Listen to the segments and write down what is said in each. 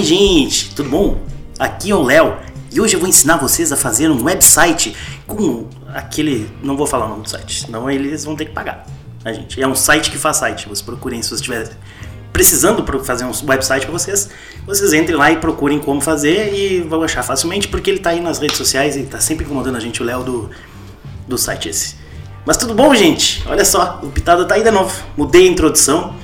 Oi, gente, tudo bom? Aqui é o Léo e hoje eu vou ensinar vocês a fazer um website com aquele. Não vou falar o nome do site, senão eles vão ter que pagar. A gente. É um site que faz site. Vocês procurem se vocês estiverem precisando fazer um website para vocês, vocês entrem lá e procurem como fazer e vão achar facilmente, porque ele tá aí nas redes sociais e tá sempre incomodando a gente, o Léo do, do site esse. Mas tudo bom, gente? Olha só, o Pitada tá aí de novo. Mudei a introdução,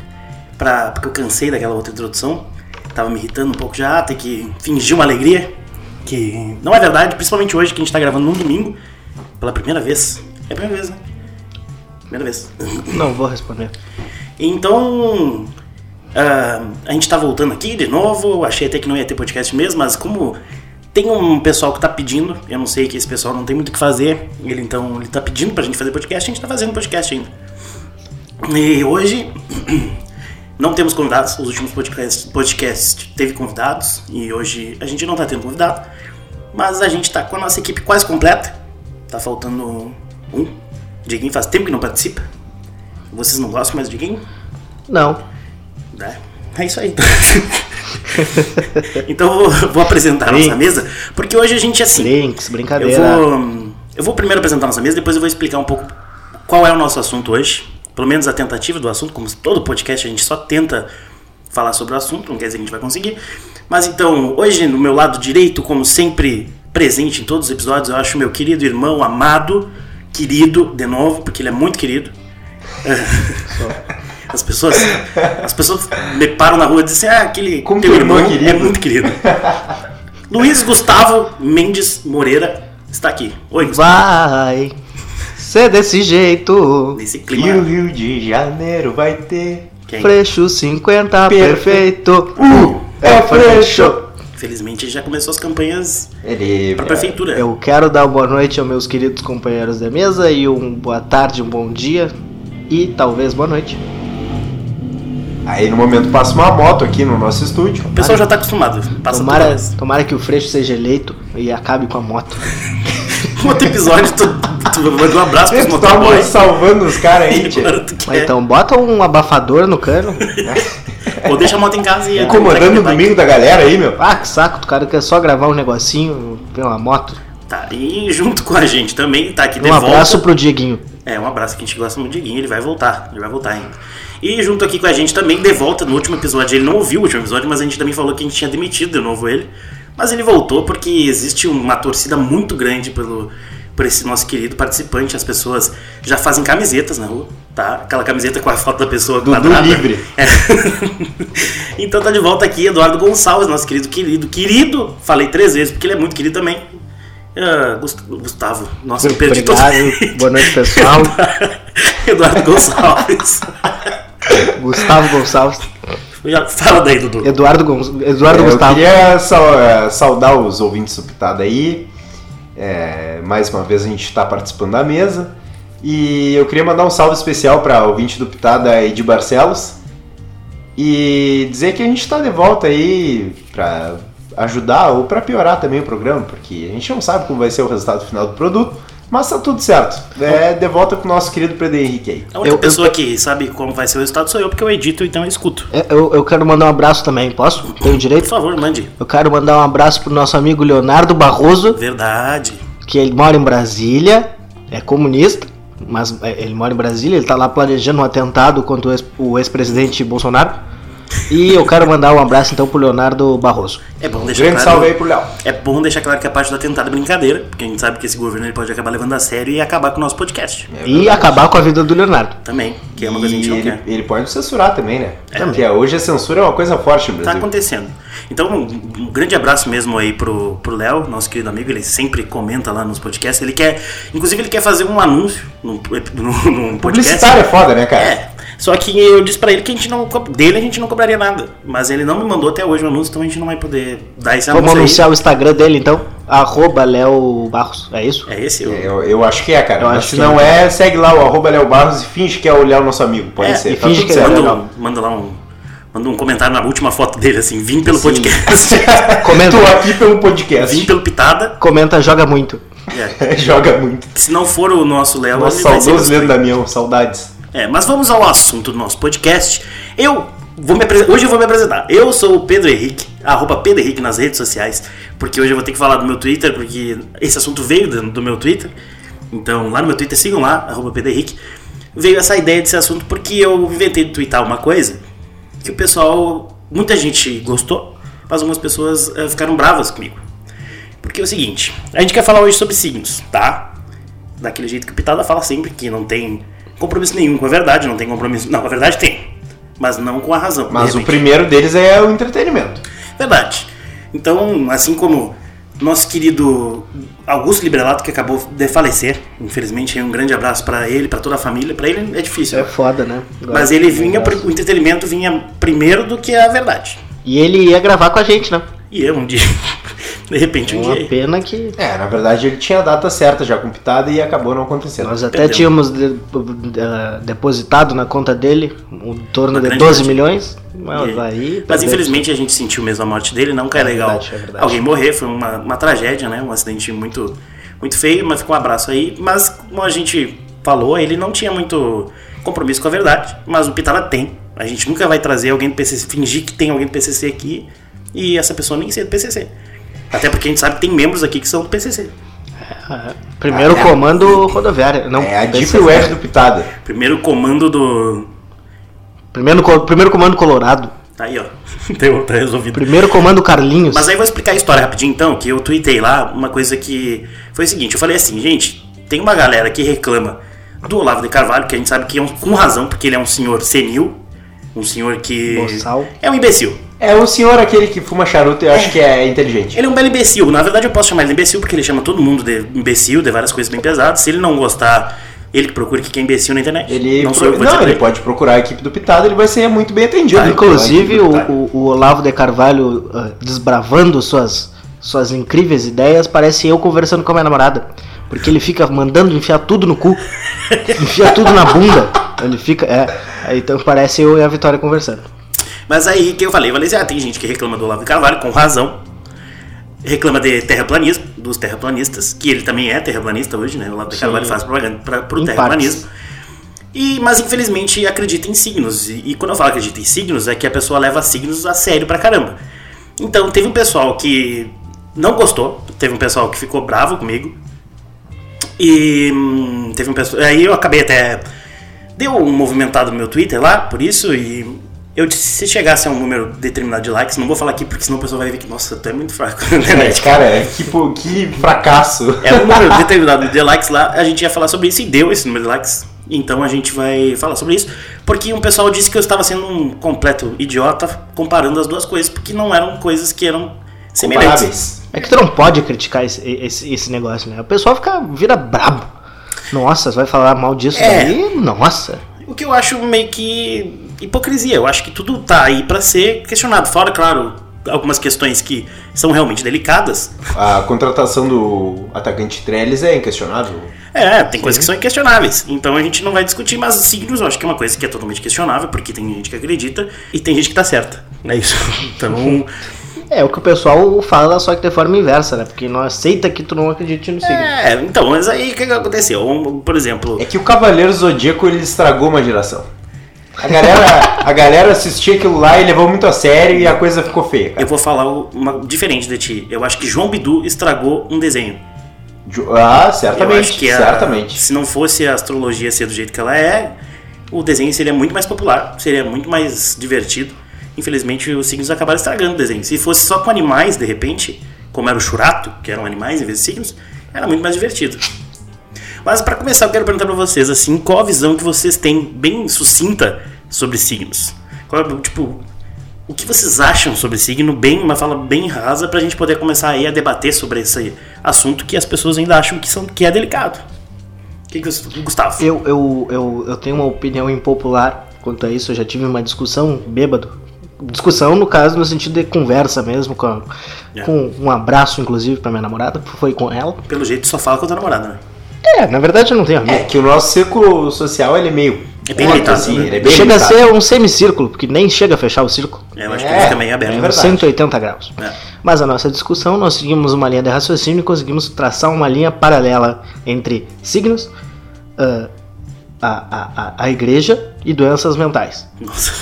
pra, porque eu cansei daquela outra introdução. Tava me irritando um pouco já, ter que fingir uma alegria, que não é verdade, principalmente hoje que a gente tá gravando num domingo, pela primeira vez. É a primeira vez, né? Primeira vez. Não vou responder. Então, Uh, a gente tá voltando aqui de novo. Achei até que não ia ter podcast mesmo, mas como tem um pessoal que tá pedindo, eu não sei que esse pessoal não tem muito o que fazer, ele então ele tá pedindo pra gente fazer podcast, a gente tá fazendo podcast ainda. E hoje não temos convidados, os últimos podcasts, podcasts teve convidados e hoje a gente não tá tendo convidado, mas a gente tá com a nossa equipe quase completa. Tá faltando um. Diguinho faz tempo que não participa. Vocês não gostam mais de Diguinho? Não. Né? É isso aí. então eu vou, vou apresentar a nossa mesa, porque hoje a gente assim. Links, brincadeira. Eu vou, eu vou primeiro apresentar a nossa mesa, depois eu vou explicar um pouco qual é o nosso assunto hoje. Pelo menos a tentativa do assunto, como todo podcast a gente só tenta falar sobre o assunto, não quer dizer que a gente vai conseguir. Mas então, hoje no meu lado direito, como sempre presente em todos os episódios, eu acho meu querido irmão amado, querido de novo, porque ele é muito querido. As pessoas, as pessoas me param na rua e dizem ah, aquele Como teu irmão irmão é querido." é muito querido. Luiz Gustavo Mendes Moreira está aqui. Oi, Gustavo. Vai ser desse jeito. Nesse E o clima. Rio de Janeiro vai ter. Quem? Freixo 50, Perfeito. perfeito. Uh, é Freixo. Infelizmente já começou as campanhas Ele. para prefeitura. Eu quero dar boa noite aos meus queridos companheiros da mesa e um boa tarde, um bom dia e talvez boa noite. Aí no momento passa uma moto aqui no nosso estúdio. O pessoal já está acostumado. Passa Tomara, tomara que o Freixo seja eleito e acabe com a moto. Outro episódio, tu, tu mandou um abraço pros Tu tava motoboys. salvando os caras aí, tia. Mas então bota um abafador no cano. Ou deixa a moto em casa e... Incomodando o domingo da galera aí, meu. Ah, que saco, o cara quer só gravar um negocinho, ver uma moto. Tá, e junto com a gente também tá aqui de Um volta. abraço pro Dieguinho. É, um abraço que a gente gosta muito do Diguinho, ele vai voltar, ele vai voltar ainda. E junto aqui com a gente também, de volta, no último episódio, ele não ouviu o último episódio, mas a gente também falou que a gente tinha demitido de novo ele. Mas ele voltou porque existe uma torcida muito grande pelo, por esse nosso querido participante. As pessoas já fazem camisetas na rua, tá? Aquela camiseta com a foto da pessoa Dudu quadrada. livre. É. então tá de volta aqui Eduardo Gonçalves, nosso querido querido. Querido, falei três vezes porque ele é muito querido também. Gust- Gustavo, nossa, eu perdi todo Obrigado, boa noite pessoal. Eduardo Gonçalves. Gustavo Gonçalves. Já fala daí, Dudu. Eduardo, Gon... Eduardo É, eu Gustavo. queria sal- eh, saudar os ouvintes do Pitada aí. É, mais uma vez a gente está participando da mesa. E eu queria mandar um salve especial para o ouvinte do Pitada Edi Barcelos. E dizer que a gente está de volta aí para ajudar ou para piorar também o programa, porque a gente não sabe como vai ser o resultado final do produto. Mas tá tudo certo. É de volta com o nosso querido Pedro Henrique aí. A única Eu- eu- pessoa que sabe como vai ser o resultado sou eu, porque eu edito, então eu escuto. É, Eu, eu quero mandar um abraço também, posso? Tenho Por direito? favor, mande. Eu quero mandar um abraço pro nosso amigo Leonardo Barroso, Verdade. que ele mora em Brasília, é comunista, mas é, ele mora em Brasília, ele tá lá planejando um atentado contra o ex- o ex-presidente Bolsonaro. E eu quero mandar um abraço então pro Leonardo Barroso. É bom deixar Grande claro. salve aí pro Léo. É bom deixar claro que a parte do atentado é brincadeira, porque a gente sabe que esse governo ele pode acabar levando a sério e acabar com o nosso podcast. É e acabar com a vida do Leonardo. Também, que é uma coisa que a gente E não ele, quer. ele pode censurar também, né? É. Porque hoje a censura é uma coisa forte no Tá Brasil. acontecendo. Então, um um grande abraço mesmo aí pro pro Léo, nosso querido amigo. Ele sempre comenta lá nos podcasts. Ele quer, inclusive, ele quer fazer um anúncio num, num, num podcast. Publicitário é foda, né, cara? É. Só que eu disse pra ele que a gente não dele a gente não cobraria nada. Mas ele não me mandou até hoje o anúncio, então a gente não vai poder dar esse Vamos anúncio. anunciar o Instagram dele então. Arroba Léo Barros, é isso? É esse o. Eu, eu acho que é, cara. Eu Mas acho se que não é. é, segue lá o arroba Léo Barros e finge que é o Léo nosso amigo. Pode É, ser. e tá finge que é manda, um, manda lá um. Manda um comentário na última foto dele, assim, vim pelo Sim. podcast. Comenta, Tô aqui pelo vim podcast. pelo Pitada. comenta, joga muito. É. Joga muito. Se não for o nosso Léo, Nosso ele vai ser saudoso. Leandro Damião, saudades. É, mas vamos ao assunto do nosso podcast. Eu vou me hoje eu vou me apresentar. Eu sou o Pedro Henrique, arroba Pedro Henrique nas redes sociais, porque hoje eu vou ter que falar do meu Twitter, porque esse assunto veio do, do meu Twitter. Então, lá no meu Twitter, sigam lá, arroba Pedro Henrique. Veio essa ideia desse assunto porque eu inventei de twittar uma coisa que o pessoal, muita gente gostou, mas algumas pessoas eh, ficaram bravas comigo. Porque é o seguinte, a gente quer falar hoje sobre signos, tá? Daquele jeito que o Pitada fala sempre, que não tem compromisso nenhum com a verdade, não tem compromisso. Não, com a verdade tem, mas não com a razão. Mas o primeiro deles é o entretenimento. Verdade. Então, assim como nosso querido Augusto Librelato, que acabou de falecer, infelizmente, um grande abraço pra ele, pra toda a família. Pra ele é difícil, É foda, né? Agora- mas ele vinha, o entretenimento vinha primeiro do que a verdade. E ele ia gravar com a gente, né? E eu um dia, de repente, É um uma dia. pena que É, na verdade ele tinha a data certa já com pitada e acabou não acontecendo. nós até Perdeu. tínhamos de- eh, depositado na conta dele em torno Uma de grande 12 quantia. milhões. Mas aí. Mas infelizmente a gente sentiu mesmo a morte dele, não que é, É legal verdade, é verdade. alguém morrer, foi uma, uma tragédia, né? Um acidente muito, muito feio, mas ficou um abraço aí. Mas como a gente falou, ele não tinha muito compromisso com a verdade, mas o Pitala tem. A gente nunca vai trazer alguém do PCC, fingir que tem alguém do PCC aqui e essa pessoa nem ser do PCC. Até porque a gente sabe que tem membros aqui que são do PCC. É, Primeiro Ah, é. comando rodoviário. Não, É a Deep. Web do Pitada. Primeiro comando do. Primeiro, primeiro comando Colorado. Tá aí, ó. Deu, tá resolvido. Primeiro comando Carlinhos. Mas aí eu vou explicar a história rapidinho então, que eu tuitei lá uma coisa que foi o seguinte, eu falei assim, gente, tem uma galera que reclama do Olavo de Carvalho, que a gente sabe que é um, com razão, porque ele é um senhor senil, um senhor que Boçal. é um imbecil. É o senhor aquele que fuma charuto e eu acho que é inteligente. Ele é um belo imbecil. Na verdade eu posso chamar ele de imbecil porque ele chama todo mundo de imbecil, de várias coisas bem pesadas. Se ele não gostar, ele que procura que é imbecil na internet. Ele, não pro- sou eu que vou não, ele pode procurar a equipe do Pitada, ele vai ser muito bem atendido. Ah, inclusive, o, o- o Olavo de Carvalho ah, desbravando suas, suas incríveis ideias, parece eu conversando com a minha namorada. Porque ele fica mandando enfiar tudo no cu, enfia tudo na bunda. Ele fica. É, então parece eu e a Vitória conversando. Mas aí que eu falei, eu falei assim, ah, tem gente que reclama do Olavo de Carvalho, com razão. Reclama de terraplanismo, dos terraplanistas, que ele também é terraplanista hoje, né? O Olavo de. Carvalho faz propaganda pra, pro Em terraplanismo. E, mas infelizmente acredita em signos. E, e quando eu falo acredita em signos, é que a pessoa leva signos a sério pra caramba. Então teve um pessoal que não gostou, teve um pessoal que ficou bravo comigo. E hum, teve um pessoal. Aí eu acabei até. Deu um movimentado no meu Twitter lá, por isso, e eu disse, se chegasse a um número determinado de likes, não vou falar aqui porque senão o pessoal vai ver que, nossa, tu é muito fraco na É, internet. cara, é, que, pô, que fracasso. É um número determinado de likes lá, a gente ia falar sobre isso e deu esse número de likes. Então a gente vai falar sobre isso, porque um pessoal disse que eu estava sendo um completo idiota comparando as duas coisas, porque não eram coisas que eram semelhantes. É que tu não pode criticar esse, esse, esse negócio, né? O pessoal fica, vira brabo. Nossa, você vai falar mal disso É. daí? Nossa. O que eu acho meio que hipocrisia. Eu acho que tudo tá aí pra ser questionado. Fora, claro, algumas questões que são realmente delicadas. A contratação do atacante Trellis é inquestionável. É, tem coisas que são inquestionáveis. Então a gente não vai discutir, mas signos eu acho que é uma coisa que é totalmente questionável, porque tem gente que acredita e tem gente que tá certa. É isso. Então. É o que o pessoal fala, só que de forma inversa, né? Porque não aceita que tu não acredite no signo. É, então, mas aí o que, que aconteceu? Por exemplo. É que o Cavaleiro Zodíaco ele estragou uma geração. A galera, a galera assistia aquilo lá e levou muito a sério e a coisa ficou feia, Eu cara. vou falar uma diferente de ti. Eu acho que João Bidu estragou um desenho. Ah, Eu certamente, acho que a- certamente. se não fosse a astrologia ser do jeito que ela é, o desenho seria muito mais popular, seria muito mais divertido. Infelizmente, os signos acabaram estragando o desenho. Se fosse só com animais, de repente, como era o churato, que eram animais em vez de signos, era muito mais divertido. Mas para começar, eu quero perguntar para vocês assim, qual a visão que vocês têm bem sucinta sobre signos? Qual é, tipo, o que vocês acham sobre signo, bem, uma fala bem rasa, pra gente poder começar aí a debater sobre esse assunto que as pessoas ainda acham que, são, que é delicado. O que, que você, Gustavo? Eu, eu, eu, eu tenho uma opinião impopular quanto a isso. Eu já tive uma discussão bêbado. Discussão, no caso, no sentido de conversa mesmo, com, a- É. com um abraço, inclusive, pra minha namorada. Foi com ela. Pelo jeito só fala com a tua namorada, né? É, na verdade eu não tenho amigo. É que o nosso círculo social ele é meio. É bem curto, limitado, assim, né? ele é bem chega limitado. a ser um semicírculo, porque nem chega a fechar o círculo. Eu acho É, que ele fica meio é aberto. verdade. 180 graus. É. Mas a nossa discussão, nós seguimos uma linha de raciocínio e conseguimos traçar uma linha paralela entre signos, ah, a, a, a, a igreja e doenças mentais. Nossa.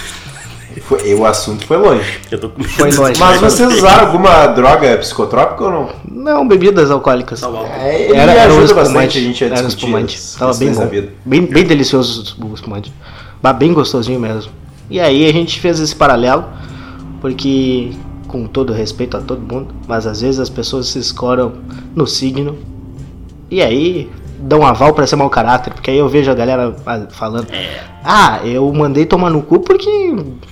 Foi- o assunto foi longe. Eu tô com medo. Foi longe. Mas vocês usaram alguma droga psicotrópica ou não? Não, bebidas alcoólicas. Tá bom. É, Era, era um bastante espumante. a gente a era um espumante. Tava bem bom. Bem, bem delicioso o espumante. Bah, Bem gostosinho mesmo. E aí a gente fez esse paralelo, porque, com todo respeito a todo mundo, mas às vezes as pessoas se escoram no signo. E aí dão um aval pra ser mau caráter, porque aí eu vejo a galera falando. É, Ah, eu mandei tomar no cu porque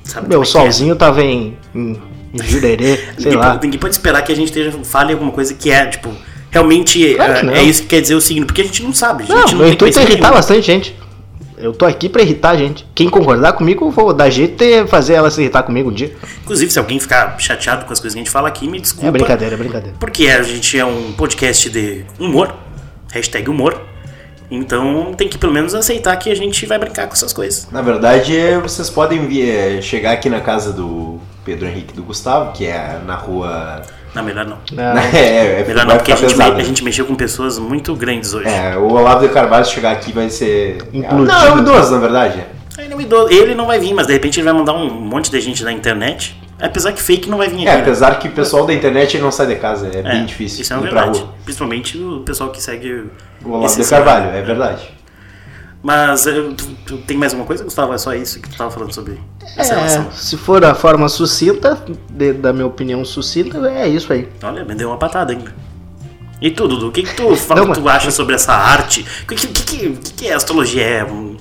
Sabe meu é que solzinho tava em, em, jurerê, sei ninguém, lá. pode, ninguém pode esperar que a gente esteja, fale alguma coisa que é, tipo, realmente Claro é, é isso que quer dizer o signo, porque a gente não sabe. A Não, gente não, meu intuito é irritar nenhum. bastante gente. Eu tô aqui pra irritar a gente. Quem concordar comigo, eu vou dar jeito e fazer ela se irritar comigo um dia. Inclusive, se alguém ficar chateado com as coisas que a gente fala aqui, me desculpa. É brincadeira, é brincadeira. Porque a gente é um podcast de humor, hashtag humor. Então tem que pelo menos aceitar que a gente vai brincar com essas coisas. Na verdade, vocês podem vir, é, chegar aqui na casa do Pedro Henrique e do Gustavo, que é na rua. Não, melhor não. Não, É, é, Melhor não, porque a gente, pesado. me- a gente mexeu com pessoas muito grandes hoje. É, o Olavo de Carvalho chegar aqui vai ser. Implodido. Não, é um idoso, na verdade. Ele, é um idoso- ele não vai vir, mas de repente ele vai mandar um monte de gente na internet. Apesar que fake não vai vir É, aqui. né? apesar que o pessoal da internet não sai de casa, é, É, bem difícil Isso é verdade. rua. Principalmente o pessoal que segue O Olavo de. Carvalho, é verdade. Mas eh, tu, tu tem mais uma coisa, Gustavo? É só isso que tu tava falando sobre essa relação? É, se for a forma sucinta, de- da minha opinião sucinta, é isso aí. Olha, me deu uma patada ainda. E tu, Dudu, o que, que tu, fala, Não, tu acha sobre essa arte? O que, que, que, que, que é astrologia? É um,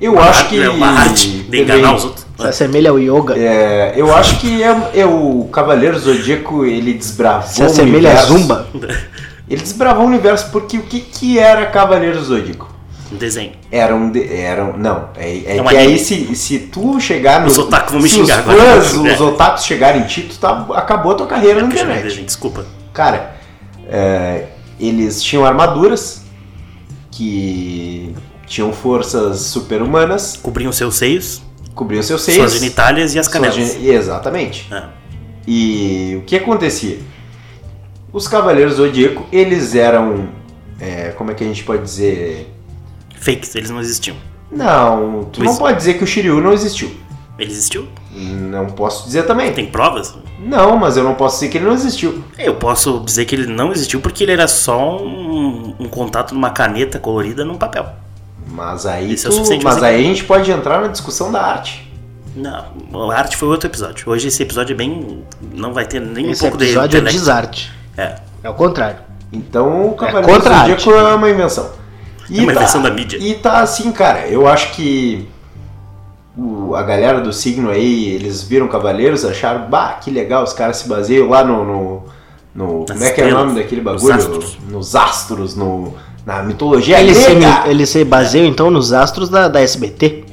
Eu uma acho arte, que. é uma arte de enganar os outros? Se assemelha ao yoga. É, eu acho que é, é o Cavaleiro Zodíaco, ele desbravou Se o assemelha a zumba. Ele desbravou o universo porque o que, que era Cavaleiro Zodíaco? Um desenho. Era um. De, era um não, é, é É que aí se, se tu chegar no. Os otakus vão me se xingar os agora. fãs, É. os otakus chegarem em ti, tu tá, acabou a tua carreira na chama de internet. desenho, desculpa. Cara, é, eles tinham armaduras que tinham forças super-humanas, Cobriam seus seios, cobriam seus seios. suas genitálias e as canelas. gen- Exatamente. É. E o que acontecia? Os Cavaleiros Zodíaco, eles eram. é, como é que a gente pode dizer? Fakes, eles não existiam. Não, tu não Mas- pode dizer que o Shiryu não existiu. Ele existiu? Não posso dizer também. Tem provas? Não, mas eu não posso dizer que ele não existiu. Eu posso dizer que ele não existiu porque ele era só um, um contato numa caneta colorida num papel. Mas aí, é tu- suficiente mas aí a gente pode entrar na discussão da arte. Não, a arte foi outro episódio. Hoje esse episódio é bem. Não vai ter nem Esse um pouco episódio de é intelecto. desarte. É. É o contrário. Então o Cavaleiro Zodíaco arte. é uma invenção. É uma invenção da mídia. E tá assim, cara, eu acho que o- a galera do signo aí, eles viram Cavaleiros, acharam, bah, que legal, os caras se baseiam lá no. no, no- como é que é o nome daquele nos bagulho? astros. Nos astros, no, na mitologia Ele se, grega. ele se baseia então nos astros da, da SBT.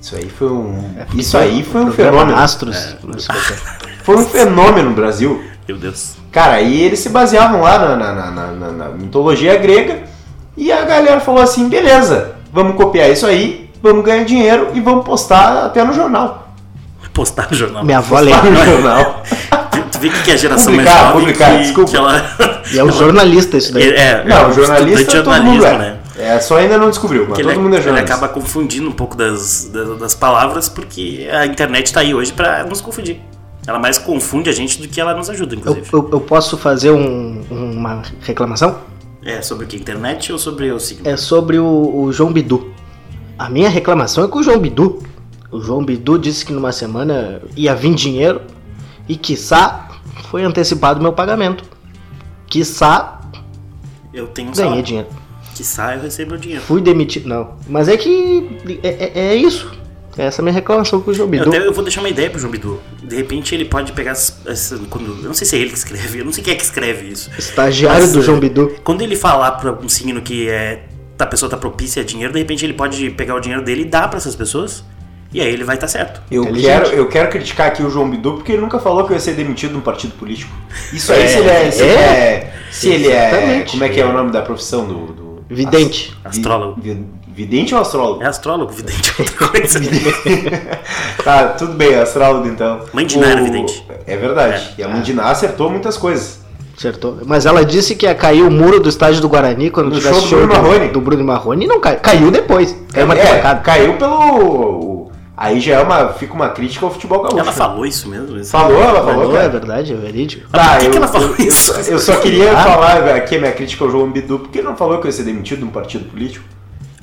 Isso aí foi um. É, isso aí foi um fenômeno. Astros SBT. Foi um fenômeno no Brasil. Meu Deus. Cara, e eles se baseavam lá na, na- na- na- na- na mitologia grega e a galera falou assim: beleza, vamos copiar isso aí, vamos ganhar dinheiro e vamos postar até no jornal. Postar no jornal. Minha avó Postar no jornal. Tu, vê que é a geração Publicar, mais jovem publicar, que, desculpa. que ela. E é um jornalista isso daí. É, é Não, um jornalista estudante de todo mundo jornalismo, é. né? É, só ainda não descobriu, mas Que todo ele, mundo é ele jornalista. acaba confundindo um pouco das, das, das palavras porque a internet tá aí hoje pra nos confundir. Ela mais confunde a gente do que ela nos ajuda, Eu, inclusive. eu- eu posso fazer um- uma reclamação? É sobre o que? Internet ou sobre o signo? É sobre o, o João Bidu. A minha reclamação é com o João Bidu. O João Bidu disse que numa semana ia vir dinheiro e, quiçá, foi antecipado meu pagamento. Quiçá, Eu tenho ganhei salário. dinheiro. Sai, eu recebo o dinheiro. Fui demitido. Não. Mas é que. É, é- é isso. Essa é a minha reclamação com o João Eu, Bidu. até, eu vou deixar uma ideia pro João Bidu. De repente ele pode pegar essa, quando Eu não sei se é ele que escreve, eu não sei quem é que escreve isso. Estagiário Mas, do é, João Bidu. Quando ele falar pra um signo que é, a pessoa tá propícia a dinheiro, de repente ele pode pegar o dinheiro dele e dar pra essas pessoas. E aí ele vai estar certo. Eu quero, eu quero criticar aqui o João Bidu porque ele nunca falou que eu ia ser demitido de um partido político. Isso aí, É, se ele é. Se ele é. é, se ele é como é que é o nome da profissão do. do Vidente. Ast- Astrólogo. vi- vidente ou astrólogo? É astrólogo, vidente é outra coisa. tá, tudo bem, astrólogo então. Mãe de Ná era O- vidente. É verdade. E a mãe de Ná acertou muitas coisas. Acertou. Mas ela disse que ia cair o muro do estádio do Guarani quando No tivesse show do Bruno Marrone. do Bruno Marrone. E não caiu. Caiu depois. Caiu uma É, caiu pelo. Aí já é uma, fica uma crítica ao futebol gaúcho. Ela falou isso mesmo? Isso. Falou, ela falou, Falou, cara. é verdade, é verídico. Mas por Tá, que eu, que ela falou eu- eu isso? só- Eu só queria Ah. falar aqui a minha crítica ao João Bidu, porque ele não falou que eu ia ser demitido de um partido político.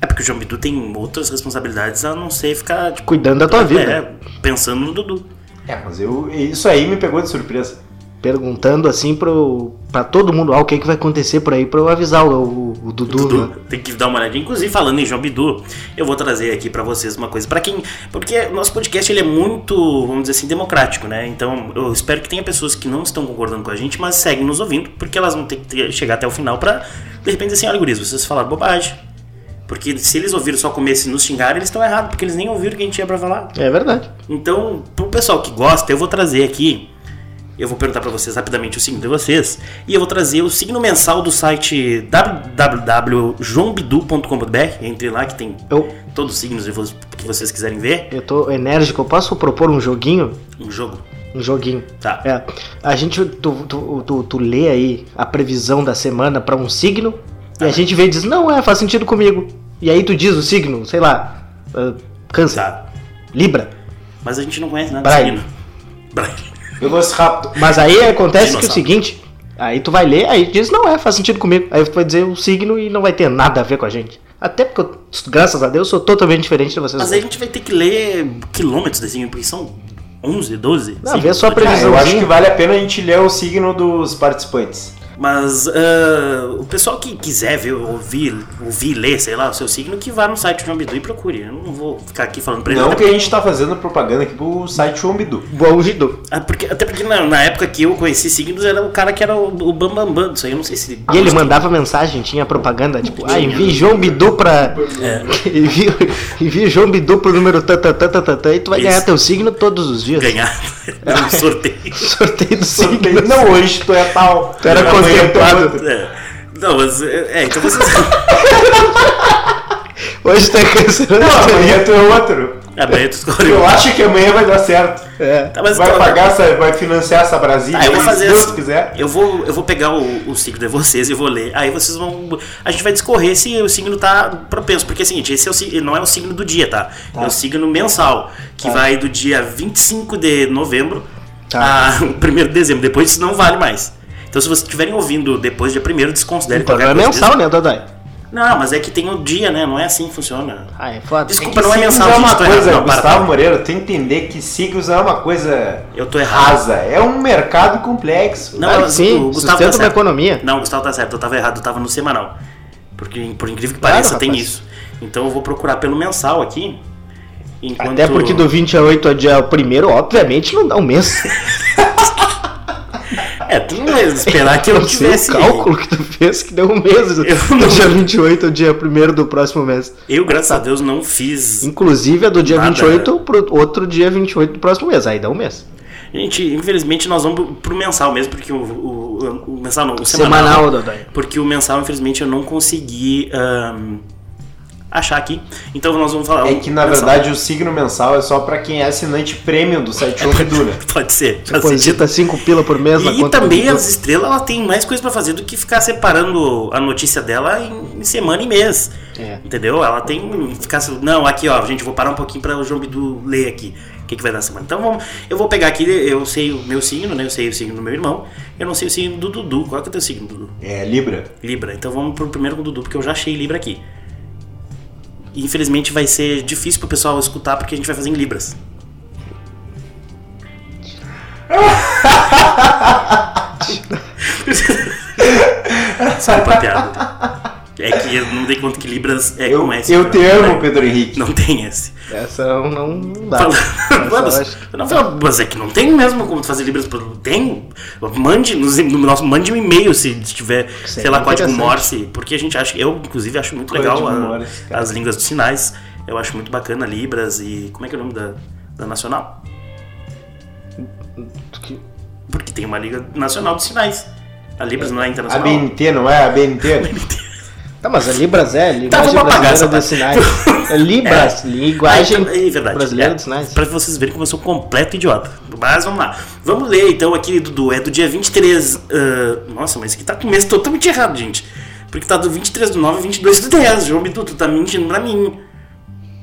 É porque o João Bidu tem outras responsabilidades a não ser ficar, tipo, Cuidando da tua vida. é, pensando no Dudu. É, mas eu, isso aí me pegou de surpresa. Perguntando assim pro, pra todo mundo, ah, o que, que vai acontecer por aí pra eu avisar o, o- o Dudu. Dudu, né? tem que dar uma olhadinha. Inclusive, falando em João Bidu, eu vou trazer aqui pra vocês uma coisa. Pra quem. Porque o nosso podcast ele é muito, vamos dizer assim, democrático, né? Então eu espero que tenha pessoas que não estão concordando com a gente, mas seguem nos ouvindo, porque elas vão ter que chegar até o final pra, de repente, dizer assim: olha, guris, vocês falaram bobagem. Porque se eles ouviram só o começo e nos xingarem, eles estão errados, porque eles nem ouviram o que a gente tinha pra falar. É verdade. Então, pro pessoal que gosta, eu vou trazer aqui. Eu vou perguntar pra vocês rapidamente o signo de vocês. E eu vou trazer o signo mensal do site www.joãobidu.com.br. Entre lá que tem Eu, todos os signos que vocês quiserem ver. eu tô enérgico, eu posso propor um joguinho? Um jogo. Um joguinho. Tá. É, a gente, tu, tu, tu, tu lê aí a previsão da semana pra um signo e a gente vê e diz, não, é, faz sentido comigo. E aí tu diz o signo, sei lá, ah, câncer, Tá. Libra. Mas a gente não conhece nada Brian. de signo. Brian. Velociraptor. Mas aí acontece que o Dinossauro. seguinte, aí tu vai ler, aí diz, não é, faz sentido comigo. Aí tu vai dizer o signo e não vai ter nada a ver com a gente. Até porque, eu, graças a Deus, sou totalmente diferente de vocês. Mas aí a gente vai ter que ler quilômetros desse signo, porque são 11, 12. Não, vê só a dia. Ah, eu acho que vale a pena a gente ler o signo dos participantes. Mas ah, o pessoal que quiser ver, ouvir, ouvir, ler, sei lá, o seu signo, que vá no site do João Bidu e procure. Eu não vou ficar aqui falando pra ele. Não que a gente tá fazendo propaganda aqui pro site João Bidu. Bom, Gidu. Ah, porque- até porque na, na época que eu conheci signos era o cara que era o, o Bambambam Bam, Bam disso aí. Eu não sei se. E ele mandava mensagem, tinha propaganda, tipo, ah, envie João Bidu pra. envie, envie João Bidu pro número tatatata e tu vai Isso. ganhar teu signo todos os dias. ganhar um sorteio. Sorteio do signo. Não, hoje tu é tal. Tu era Amanhã tu é. É. Não, mas. É, é, então vocês. Hoje tá cancelando. Não, amanhã tu é outro. Amanhã tu escolhe. Eu acho que amanhã vai dar certo. É. Tá, mas vai então- pagar essa, vai financiar essa Brasília. Ah, eu vou aí, fazer se Deus assim. quiser. Eu vou, eu vou pegar o, o signo de vocês e vou ler. Aí vocês vão. A gente vai discorrer se o signo tá propenso. Porque é o seguinte, esse é o, não é o signo do dia, tá? É o signo mensal. Que vai do dia 25 de novembro Tá. a 1 de dezembro. Depois isso não vale mais. Então se vocês estiverem ouvindo depois do dia 1 desconsidere Então não qualquer é coisa mensal, disso. né, Dodói? Não, mas é que tem o dia, né? Não é assim que funciona. Ah, é foda. Desculpa, não é mensal, é gente, uma coisa, errado. Não, para, Gustavo para. Moreira, tu entender que signos não é uma coisa Eu tô errado. rasa, é um mercado complexo. Não, Claro que mas sim, o Gustavo tá certo. economia. Não, o Gustavo tá certo, eu tava errado, eu tava no semanal. Porque, por incrível que Claro, pareça, tem rapaz. isso. Então eu vou procurar pelo mensal aqui. Enquanto... Até porque do 28 ao dia 1 obviamente, não dá um mês. É, tu não ia esperar que eu Não tivesse. o cálculo que tu fez que deu um mês. Eu Do não- dia 28 ao dia 1 do próximo mês. Eu, graças a Deus, não fiz. Inclusive é do dia Nada. 28 pro outro dia 28 do próximo mês. Aí dá um mês. Gente, infelizmente nós vamos pro- mensal mesmo, porque o, o, o mensal não, o semanal. Semanal, Dodói. Porque o mensal, infelizmente, eu não consegui ahn, achar aqui. Então nós vamos falar. É que na mensal. verdade o signo mensal é só pra quem é assinante premium do site Bidu, né? Pode ser. Deposita 5 pila por mês na E conta do também as estrelas ela tem mais coisa pra fazer do que ficar separando a notícia dela em, em semana e mês. É. Entendeu? Ela tem ficar não, aqui ó, gente, vou parar um pouquinho para o João Bidu ler aqui. O que, que vai dar semana? Então vamos, eu vou pegar aqui, eu sei o meu signo, né? Eu sei o signo do meu irmão. Eu não sei o signo do Dudu. Qual que é o teu signo, Dudu? É Libra. Libra. Então vamos pro primeiro com o Dudu, porque eu já achei Libra aqui. E infelizmente vai ser difícil pro pessoal escutar porque a gente vai fazer em Libras. Sabe pra piada. É que eu não dei conta que Libras é Eu, com S. eu te né? amo, Pedro Henrique. Não tem S. Essa não, não dá. Fala- eu não falo, mas é que não tem mesmo como fazer Libras. Tem. Mande, nos- no nosso, mande um e-mail se tiver, sei Seria lá, código. Morse. Porque a gente acha, eu inclusive acho muito Código legal a- Morse, cara. as línguas dos sinais. Eu acho muito bacana Libras e. Como é que é o nome da, da Nacional? Porque tem uma Liga Nacional de Sinais. A Libras não é A internacional. BNT, não é? A BNT? Tá, mas a Libras é, Tá, linguagem apagar brasileira de sinais. É Libras, linguagem Ah, então, é verdade. brasileira É, de sinais. Pra vocês verem como eu sou completo idiota. Mas vamos lá. Vamos ler então aqui, Dudu. É do dia 23. ah, nossa, mas aqui tá com o mês totalmente errado, gente. Porque tá do 23 do 9 e 22 do 10. João Bidu, tu tá mentindo pra mim.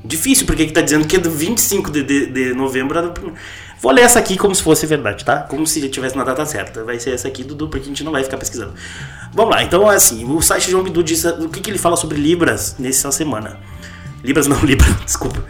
Difícil, porque aqui tá dizendo que é do 25 de, de, de novembro. Vou ler essa aqui como se fosse verdade, tá? Como se tivesse na data certa. Vai ser essa aqui, Dudu, porque a gente não vai ficar pesquisando. Vamos lá, então assim, o site João Bidu diz o que, que ele fala sobre Libras nessa semana. Libras não, Libra, desculpa.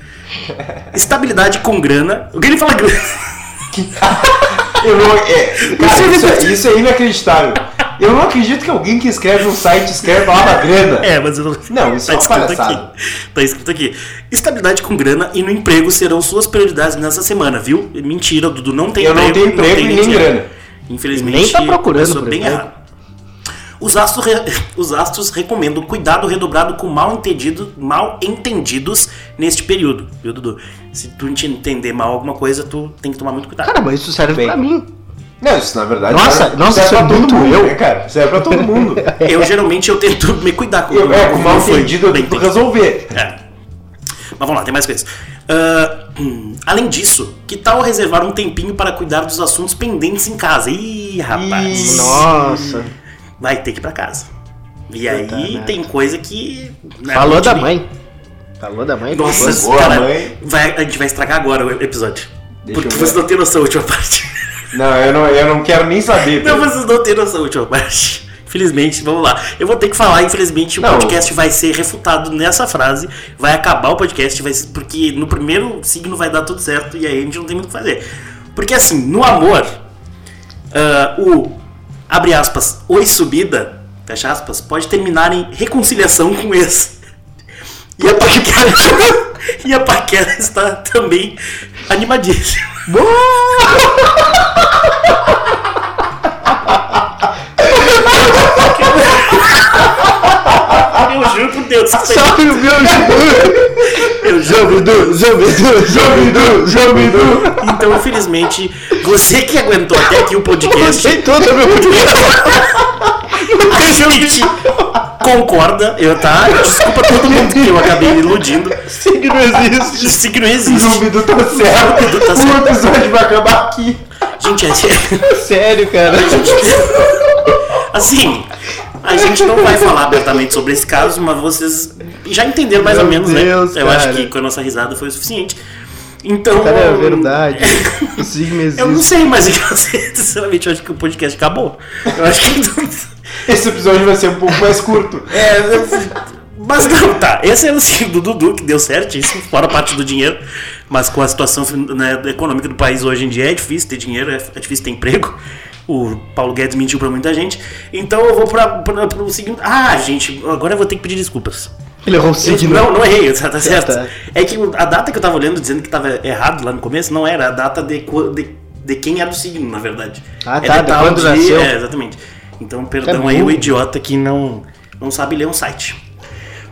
Estabilidade com grana. O que ele fala grana? Eu não, é, cara, isso, é- isso é inacreditável. Eu não acredito que alguém que escreve um site escreve a palavra grana. É, mas eu não. Não, isso é uma escrito palhaçada. aqui. Tá escrito aqui. Estabilidade com grana e no emprego serão suas prioridades nessa semana, viu? Mentira, Dudu não tem Eu não emprego. tenho emprego tem e nem dinheiro. grana. Infelizmente, Nem tá procurando por bem emprego. errada. Os astros, re- os astros recomendam cuidado redobrado com mal, entendido, mal entendidos neste período, viu, Dudu? Se tu te entender mal alguma coisa, tu tem que tomar muito cuidado. Cara, mas isso serve Bem. pra mim. Não, isso na verdade Nossa, serve, nossa, serve isso é muito mundo, eu. né, cara? Serve pra todo mundo. Eu geralmente eu tento me cuidar com Eu, é, com mal foi entendido eu tento resolver. É. Mas vamos lá, tem mais coisas. Hum, além disso, que tal reservar um tempinho para cuidar dos assuntos pendentes em casa? Ih, rapaz. Ih, Nossa. Vai ter que ir pra casa. E aí merda. tem coisa que. né, Falou da nem- mãe. Falou da mãe. Nossa. Boa, cara, mãe. vai- a gente vai estragar agora o episódio. Deixa porque vocês não têm noção da última parte. Não, eu não, eu não quero nem saber. Não, Pedro. vocês não têm noção da última parte. Infelizmente, vamos lá. Eu vou ter que falar, infelizmente, o Não. podcast vai ser refutado nessa frase. Vai acabar o podcast, vai ser, porque no primeiro signo vai dar tudo certo e aí a gente não tem muito o que fazer. Porque assim, no amor, ah, o abre aspas, oi subida, fecha aspas, pode terminar em reconciliação com esse. E a paquera, e a paquera está também animadíssima. Deus, Salve o meu eu juro Zambidu, Zambidu, Zambidu, Zambidu. Então, infelizmente, você que aguentou até aqui o podcast, Gostei todo meu podcast. a gente concorda, eu tá? Desculpa todo mundo que eu acabei iludindo. Signo existe. Isso que não O existe. Zumbido tá certo. Tá o certo. episódio vai acabar aqui. Gente, é, Sério, cara. assim, a gente não vai falar abertamente sobre esse caso, mas vocês já entenderam mais Meu ou menos, Deus, né? Eu acho cara. que com a nossa risada foi o suficiente. Então. Cara, é verdade. O signo Eu não existe. sei, mas eu, sinceramente, eu acho que o podcast acabou. Eu acho que. Esse episódio vai ser um pouco mais curto. É, mas não, tá. Esse é o signo do Dudu, que deu certíssimo, fora a parte do dinheiro. Mas com a situação né, econômica do país hoje em dia é difícil ter dinheiro, é, é difícil ter emprego. O Paulo Guedes mentiu pra muita gente. Então eu vou pra, pra, pro seguinte. Ah, gente, agora eu vou ter que pedir desculpas. Ele errou o signo. Não, não errei, tá, certo. tá. É que a data que eu tava olhando dizendo que tava errado lá no começo não era a data de, de, de quem era o signo, na verdade. Ah, É tá, de quando nasceu. É, exatamente. Então, perdão É aí o idiota que não, não sabe ler um site.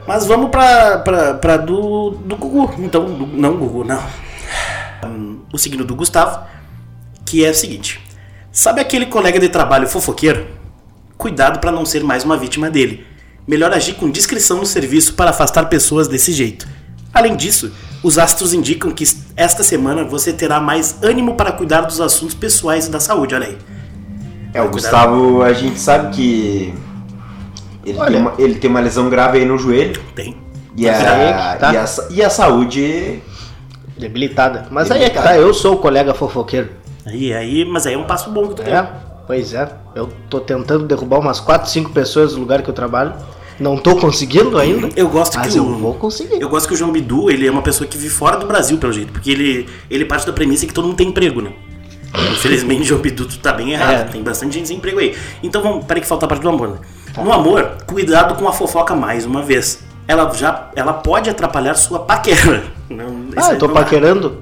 Mas vamos pra, pra, pra do, do Gugu. Então, do- não Gugu, não. O signo do Gustavo, que é o seguinte. Sabe aquele colega de trabalho fofoqueiro? Cuidado para não ser mais uma vítima dele. Melhor agir com discrição no serviço para afastar pessoas desse jeito. Além disso, os astros indicam que esta semana você terá mais ânimo para cuidar dos assuntos pessoais e da saúde. Olha aí. É, o Cuidado. Gustavo, a gente sabe que ele, Olha. tem uma, ele tem uma lesão grave aí no joelho. Tem. E é a, que tá. e a, e a saúde. Debilitada. Mas aí é que Debilitada. tá, eu sou o colega fofoqueiro. Aí, aí, mas aí é um passo bom que tu tem. É, pois é. Eu tô tentando derrubar umas 4, 5 pessoas do lugar que eu trabalho. Não tô conseguindo ainda. Eu gosto Mas que eu o, vou conseguir. Eu gosto que o João Bidu, ele é uma pessoa que vive fora do Brasil, pelo jeito. Porque ele, ele parte da premissa que todo mundo tem emprego, né? Infelizmente, João Bidu, tu tá bem errado. É. Tem bastante gente sem emprego aí. Então, vamos, peraí que falta a parte do amor, né? No amor, cuidado com a fofoca mais uma vez. Ela já ela pode atrapalhar sua paquera. Não, Ah, eu tô paquerando.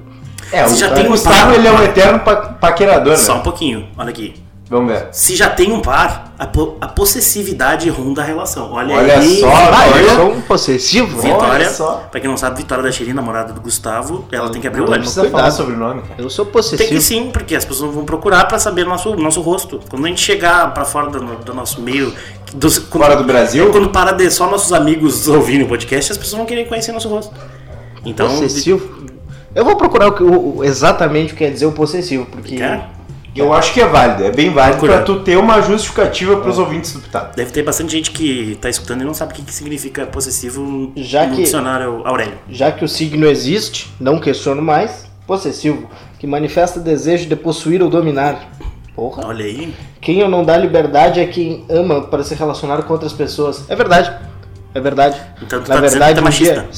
É, Você o, já tem um Gustavo par. ele é um eterno pa paquerador, né? Só um pouquinho, olha aqui. Vamos ver. Se já tem um par, a, po- a possessividade ronda a relação. Olha, Olha aí. só, Ah, eu sou um possessivo? Vitória, só. pra quem não sabe, Vitória da Xeri, namorada do Gustavo, ela tem que abrir o Não olho. precisa Cuidado. falar sobre o nome, cara. Eu sou Tem possessivo. que sim, porque as pessoas vão procurar pra saber o nosso, nosso rosto. Quando a gente chegar pra fora do, do nosso meio. dos- quando, Fora do Brasil? Quando para de só nossos amigos ouvirem o podcast, as pessoas vão querer conhecer nosso rosto. Então. Possessivo. Eu vou procurar o que, o- exatamente o que quer dizer o possessivo, porque Quer? Eu acho que é válido, é bem válido pra tu ter uma justificativa pros ouvintes do Pitado. Deve ter bastante gente que tá escutando e não sabe o que, que significa possessivo Já no que- dicionário Aurélio. Já que o signo existe, não questiono mais. Possessivo, que manifesta desejo de possuir ou dominar. Porra. Olha aí. Quem não dá liberdade é quem ama para se relacionar com outras pessoas. É verdade. É verdade. Então tu na tá verdade, que é um dia,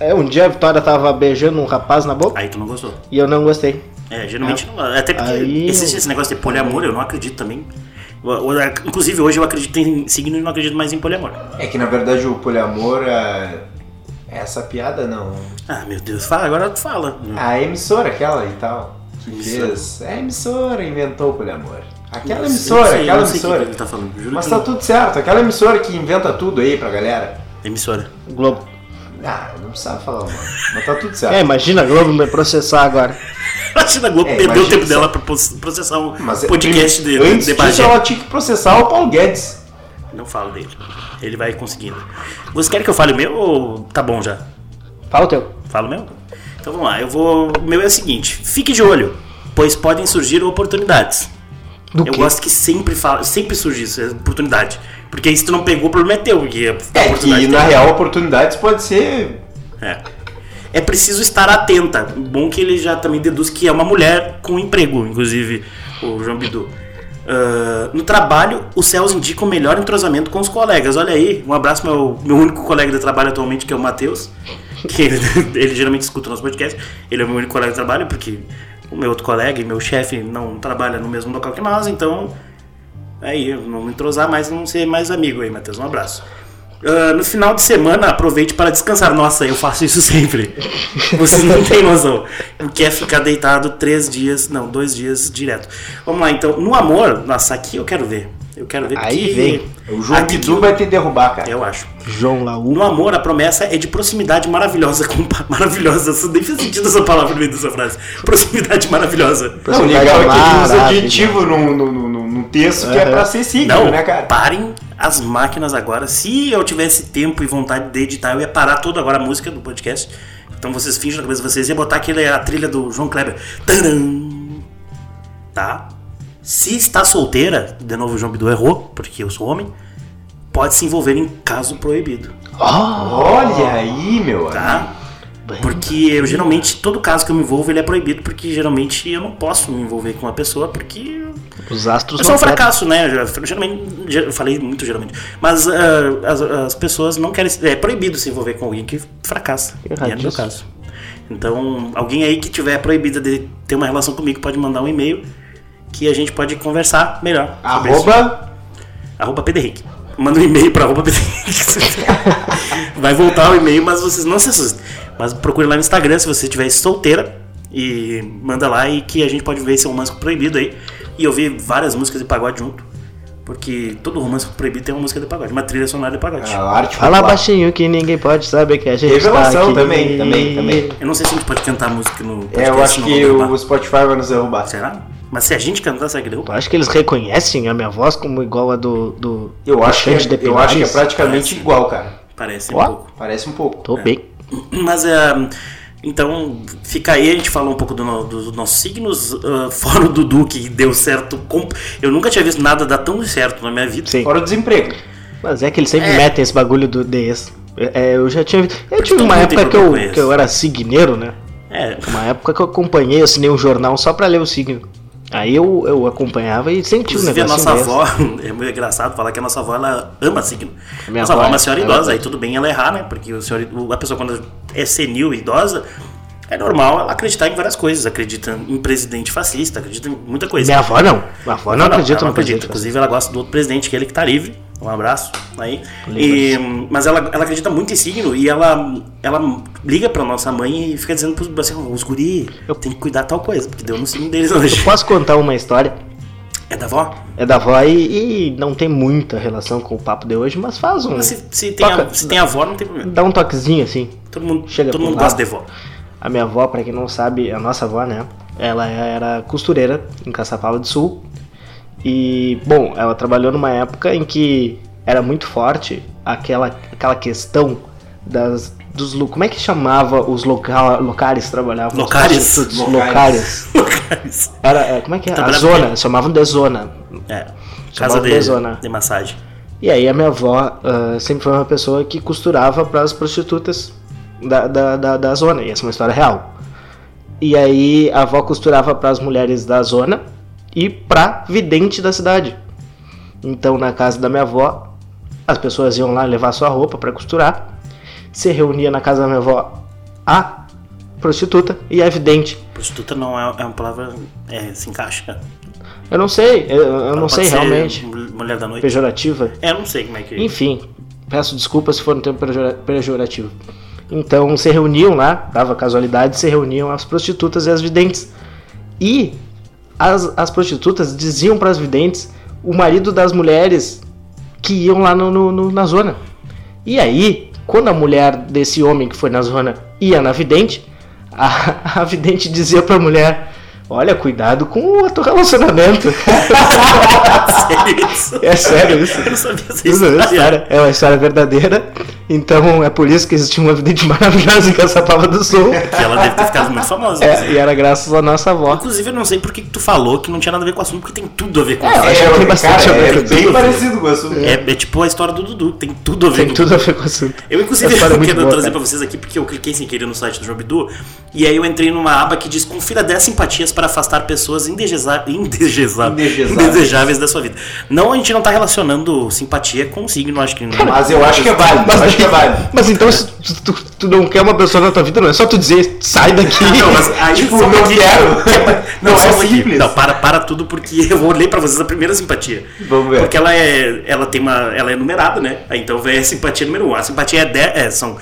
é, um dia a Vitória tava beijando um rapaz na boca Aí tu não gostou. e eu não gostei. É, geralmente não. Até porque Aí- existe esse negócio de poliamor, eu não acredito também. Inclusive hoje eu acredito em signo e não acredito mais em poliamor. É que na verdade o poliamor é. Essa piada não. Ah, meu Deus, fala, agora tu fala. A emissora, aquela e tal. Que Emissora. fez. É a emissora inventou o poliamor. Aquela emissora, sei, aquela que emissora. tá falando. Mas tá tudo certo, aquela emissora que inventa tudo aí pra galera. Emissora. Globo. Ah, não precisava falar o nome. Mas tá tudo certo. É, imagina a Globo me processar agora. Imagina a Globo É, perdeu o tempo só. dela pra processar um Mas é- podcast de, antes de disso Bagé. ela tinha que processar o Paulo Guedes. Não falo dele. Ele vai conseguindo. Você quer que eu fale o meu ou tá bom já? Fala o teu. Falo o meu? Então vamos lá, eu vou. O meu é o seguinte: fique de olho, pois podem surgir oportunidades. Do eu quê? gosto que sempre fala, sempre surge isso, é oportunidade. Porque aí se tu não pegou, o problema é teu, porque a É tem- na real oportunidades pode ser. É. É preciso estar atenta. Bom que ele já também deduz que é uma mulher com emprego, inclusive, o João Bidu. Ah, no trabalho, os céus indicam melhor entrosamento com os colegas. Olha aí, um abraço meu, meu único colega de trabalho atualmente, que é o Matheus. Que ele, ele geralmente escuta o nosso podcast. Ele é o meu único colega de trabalho, porque o meu outro colega e meu chefe não trabalha no mesmo local que nós, então. Aí, vamos entrosar mais, vamos ser mais amigo aí, Matheus. Um abraço. Ah, no final de semana, aproveite para descansar. Nossa, eu faço isso sempre. Vocês não têm noção. O que é ficar deitado três dias, não, dois dias direto. Vamos lá, então. No amor, nossa, aqui eu quero ver. Eu quero ver Aí porque- vem. O João aqui Bidu vai te derrubar, cara. Eu acho. João Laú. No amor, a promessa é de proximidade maravilhosa. Com, maravilhosa. Isso nem faz sentido essa palavra no meio dessa frase. Proximidade maravilhosa. Não, o legal é que ele usa adjetivo no, no, no, no texto que é pra ser signo, Não, né, cara? parem as máquinas agora. Se eu tivesse tempo e vontade de editar, eu ia parar toda agora a música do podcast. Então vocês fingem na cabeça de vocês e ia botar aquele, a trilha do João Kleber. Taran! Tá? Se está solteira, de novo o João Bidu errou, porque eu sou homem, pode se envolver em caso proibido. Olha aí, meu amigo. Porque eu geralmente, todo caso que eu me envolvo, ele é proibido, porque geralmente eu não posso me envolver com uma pessoa, porque Os astros é só um fracasso, né? Eu, Geralmente, ger- eu falei muito geralmente. Mas ah, as, as pessoas não querem. É proibido se envolver com alguém que fracassa. E é no meu caso. Então, alguém aí que tiver proibida de ter uma relação comigo pode mandar um e-mail que a gente pode conversar melhor. Arroba. Arroba Pederrick. Manda um e-mail para arroba. Vai voltar o e-mail, mas vocês não se assustem. Mas procure lá no Instagram se você estiver solteira. E manda lá e que a gente pode ver esse romance proibido aí. E ouvir várias músicas de pagode junto. Porque todo romance proibido tem uma música de pagode, uma trilha sonora de pagode. A arte Fala baixinho que ninguém pode saber que a gente Revelação tá aqui. também, também, também. Eu não sei se a gente pode cantar música no podcast. É, eu acho que o Spotify vai nos derrubar. Será? Mas se a gente cantar, será que derruba? Tu acha que eles reconhecem a minha voz como igual a do. do Eu do acho, que é, de eu acho que é praticamente Parece. igual, cara. Parece Ó. um pouco. Parece um pouco. Tô bem. Mas é. Então, fica aí, a gente falou um pouco do no- dos nossos signos, ah, fora o Dudu, que deu certo. com- Eu nunca tinha visto nada dar tão certo na minha vida. Sim. Fora o desemprego. Mas é que eles sempre É. metem esse bagulho do DS. É, eu já tinha. Eu Porque tive uma época que eu, que eu era signeiro, né? É, Uma época que eu acompanhei, eu assinei um jornal só pra ler o signo. Aí eu, eu acompanhava e tinha um inclusive a negócio nossa avó, é muito engraçado falar que a nossa avó ela ama signo. Minha nossa avó avó é uma senhora é idosa, aí tudo bem ela errar, né? Porque o senhor, o- a pessoa quando é senil e idosa, é normal ela acreditar em várias coisas. Acredita em presidente fascista, acredita em muita coisa. Minha avó não. Minha avó não, Ela acredita ela no presidente. Inclusive, ela gosta do outro presidente, que é ele que tá livre. Um abraço aí. E, mas ela, ela acredita muito em signo e ela, ela liga pra nossa mãe e fica dizendo pros assim, "Ó, os guri, eu tenho que cuidar tal coisa, porque deu no signo deles hoje. Eu posso contar uma história? É da avó? É da avó e, e não tem muita relação com o papo de hoje, mas faz um. Mas se, se, tem a, Toca- se tem avó, não tem problema. Dá um toquezinho assim. Todo mundo, Chega todo mundo lado. gosta de avó. A minha avó, pra quem não sabe, a nossa avó, né? Ela era costureira em Caçapava do Sul. E, bom, ela trabalhou numa época em que era muito forte aquela, aquela questão das dos como é que chamava os loca, locais que trabalhavam? prostitutas? Locários. Locários. Era, é, como é que é? A zona, chamavam de zona. É. Casa de de, zona. de massagem. E aí a minha avó ah, sempre foi uma pessoa que costurava para as prostitutas da, da, da, da zona, e essa é uma história real. E aí a avó costurava para as mulheres da zona e para vidente da cidade. Então na casa da minha avó, as pessoas iam lá levar sua roupa para costurar, se reunia na casa da minha avó a prostituta e a vidente. Prostituta não é, é uma palavra. É, se encaixa. Eu não sei, eu, eu não sei realmente. Mulher da noite. Pejorativa. É, eu não sei como é que. Enfim, peço desculpas se for um termo pejora- pejorativo. Então se reuniam lá, dava casualidade, se reuniam as prostitutas e as videntes. E as, as prostitutas diziam para as videntes o marido das mulheres que iam lá no, no- no- na zona. E aí, quando a mulher desse homem que foi na zona ia na vidente, a, a vidente dizia para a mulher: Olha, cuidado com o teu relacionamento. Sério isso? é sério isso. Eu não sabia essa Isso é uma história. história, é uma história verdadeira. Então é por isso que existia uma vidente maravilhosa em Caçapava do Sul. Que ela deve ter ficado muito famosa. É, inclusive. e era graças à nossa avó. Inclusive, eu não sei por que tu falou que não tinha nada a ver com o assunto, porque tem tudo a ver com o É, eu assunto. acho que tem bastante cara, a ver, é tem bem tudo a ver. parecido com o assunto. É, é tipo a história do Dudu, tem tudo a ver Tem com tudo a ver com o assunto. Eu, inclusive, é eu quero boa, trazer cara. pra vocês aqui, porque eu cliquei sem querer no site do João Bidu, e aí eu entrei numa aba que diz confira 10 simpatias para afastar pessoas indegesa- indegesa- Indesejáveis. indesejáveis da sua vida. Não, a gente não tá relacionando simpatia com signo, acho que não. Mas eu acho que é válido, eu acho que é válido. Mas então, se tu, tu- não quer uma pessoa na tua vida, não é só tu dizer, sai daqui. Não, mas aí Tipo, não quero. Não só é pouquinho. simples. Não, para, para tudo, porque eu olhei pra vocês a primeira simpatia. Vamos ver. Porque ela é. Ela tem uma. Ela é numerada, né? Aí Então vem a simpatia número 1. Um. A simpatia é, dez- é são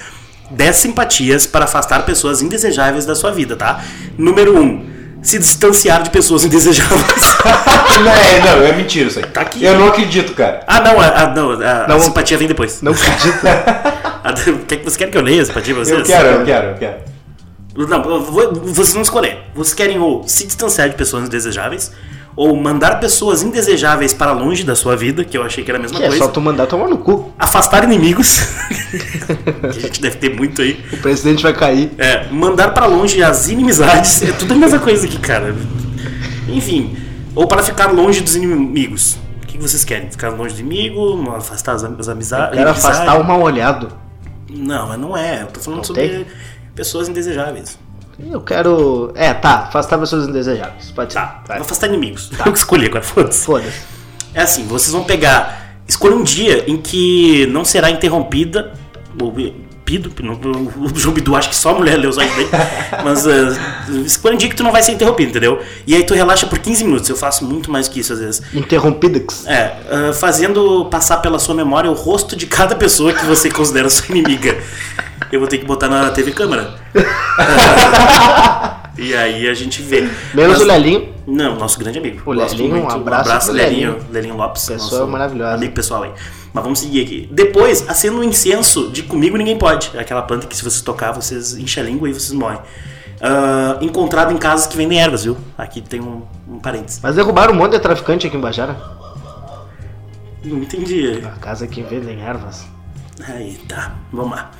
10 simpatias para afastar pessoas indesejáveis da sua vida, tá? Número 1. Um, se distanciar de pessoas indesejáveis. Não, é, não, é mentira isso aí. Tá aqui. Eu não acredito, cara. ah, não, a, a- não, a, a Não. simpatia vem depois. Não acredito. Quer que você quer que eu leia a simpatia pra vocês? Eu quero, eu quero, eu quero. Não, vocês vão escolher. Vocês querem ou se distanciar de pessoas indesejáveis, ou mandar pessoas indesejáveis para longe da sua vida, que eu achei que era a mesma Que é coisa. só tu mandar tomar no cu. Afastar inimigos, que a gente deve ter muito aí. O presidente vai cair. É, mandar para longe as inimizades. É tudo a mesma coisa aqui, cara. Enfim, ou para ficar longe dos inimigos. O que vocês querem? Ficar longe do inimigo? Afastar as, as amizades? Quero afastar o mal olhado. Não, mas não é. Eu tô falando Não sobre tem? pessoas indesejáveis. Eu quero. É, tá, afastar pessoas indesejáveis. Pode ser. Tá, Vai. vou afastar inimigos. Eu que escolhi agora, foda-se. Foda-se. É assim, vocês vão pegar. Escolha um dia em que não será interrompida. Ou, pido, o João Bidu acha que só a mulher lê os olhos dele. mas uh, escolha um dia que tu não vai ser interrompido, entendeu? E aí tu relaxa por 15 minutos. Eu faço muito mais que isso às vezes. Interrompidex. É, uh, fazendo passar pela sua memória o rosto de cada pessoa que você considera sua inimiga. Eu vou ter que botar na TV câmera. e aí a gente vê. Menos Mas- o Lelinho. não, nosso grande amigo. O Lelinho, um abraço pro Lelinho. Lelinho. Lelinho Lopes. Pessoa nosso maravilhosa. Amigo pessoal aí. Mas vamos seguir aqui. Depois, acenda um incenso de Comigo Ninguém Pode. É Aquela planta que se vocês tocar, vocês enchem a língua e vocês morrem. Ah, encontrado em casas que vendem ervas, viu? Aqui tem um, um parênteses. Mas derrubaram um monte de traficante aqui em Bajara. Não entendi. A casa que vendem ervas. Aí, tá. Vamos lá.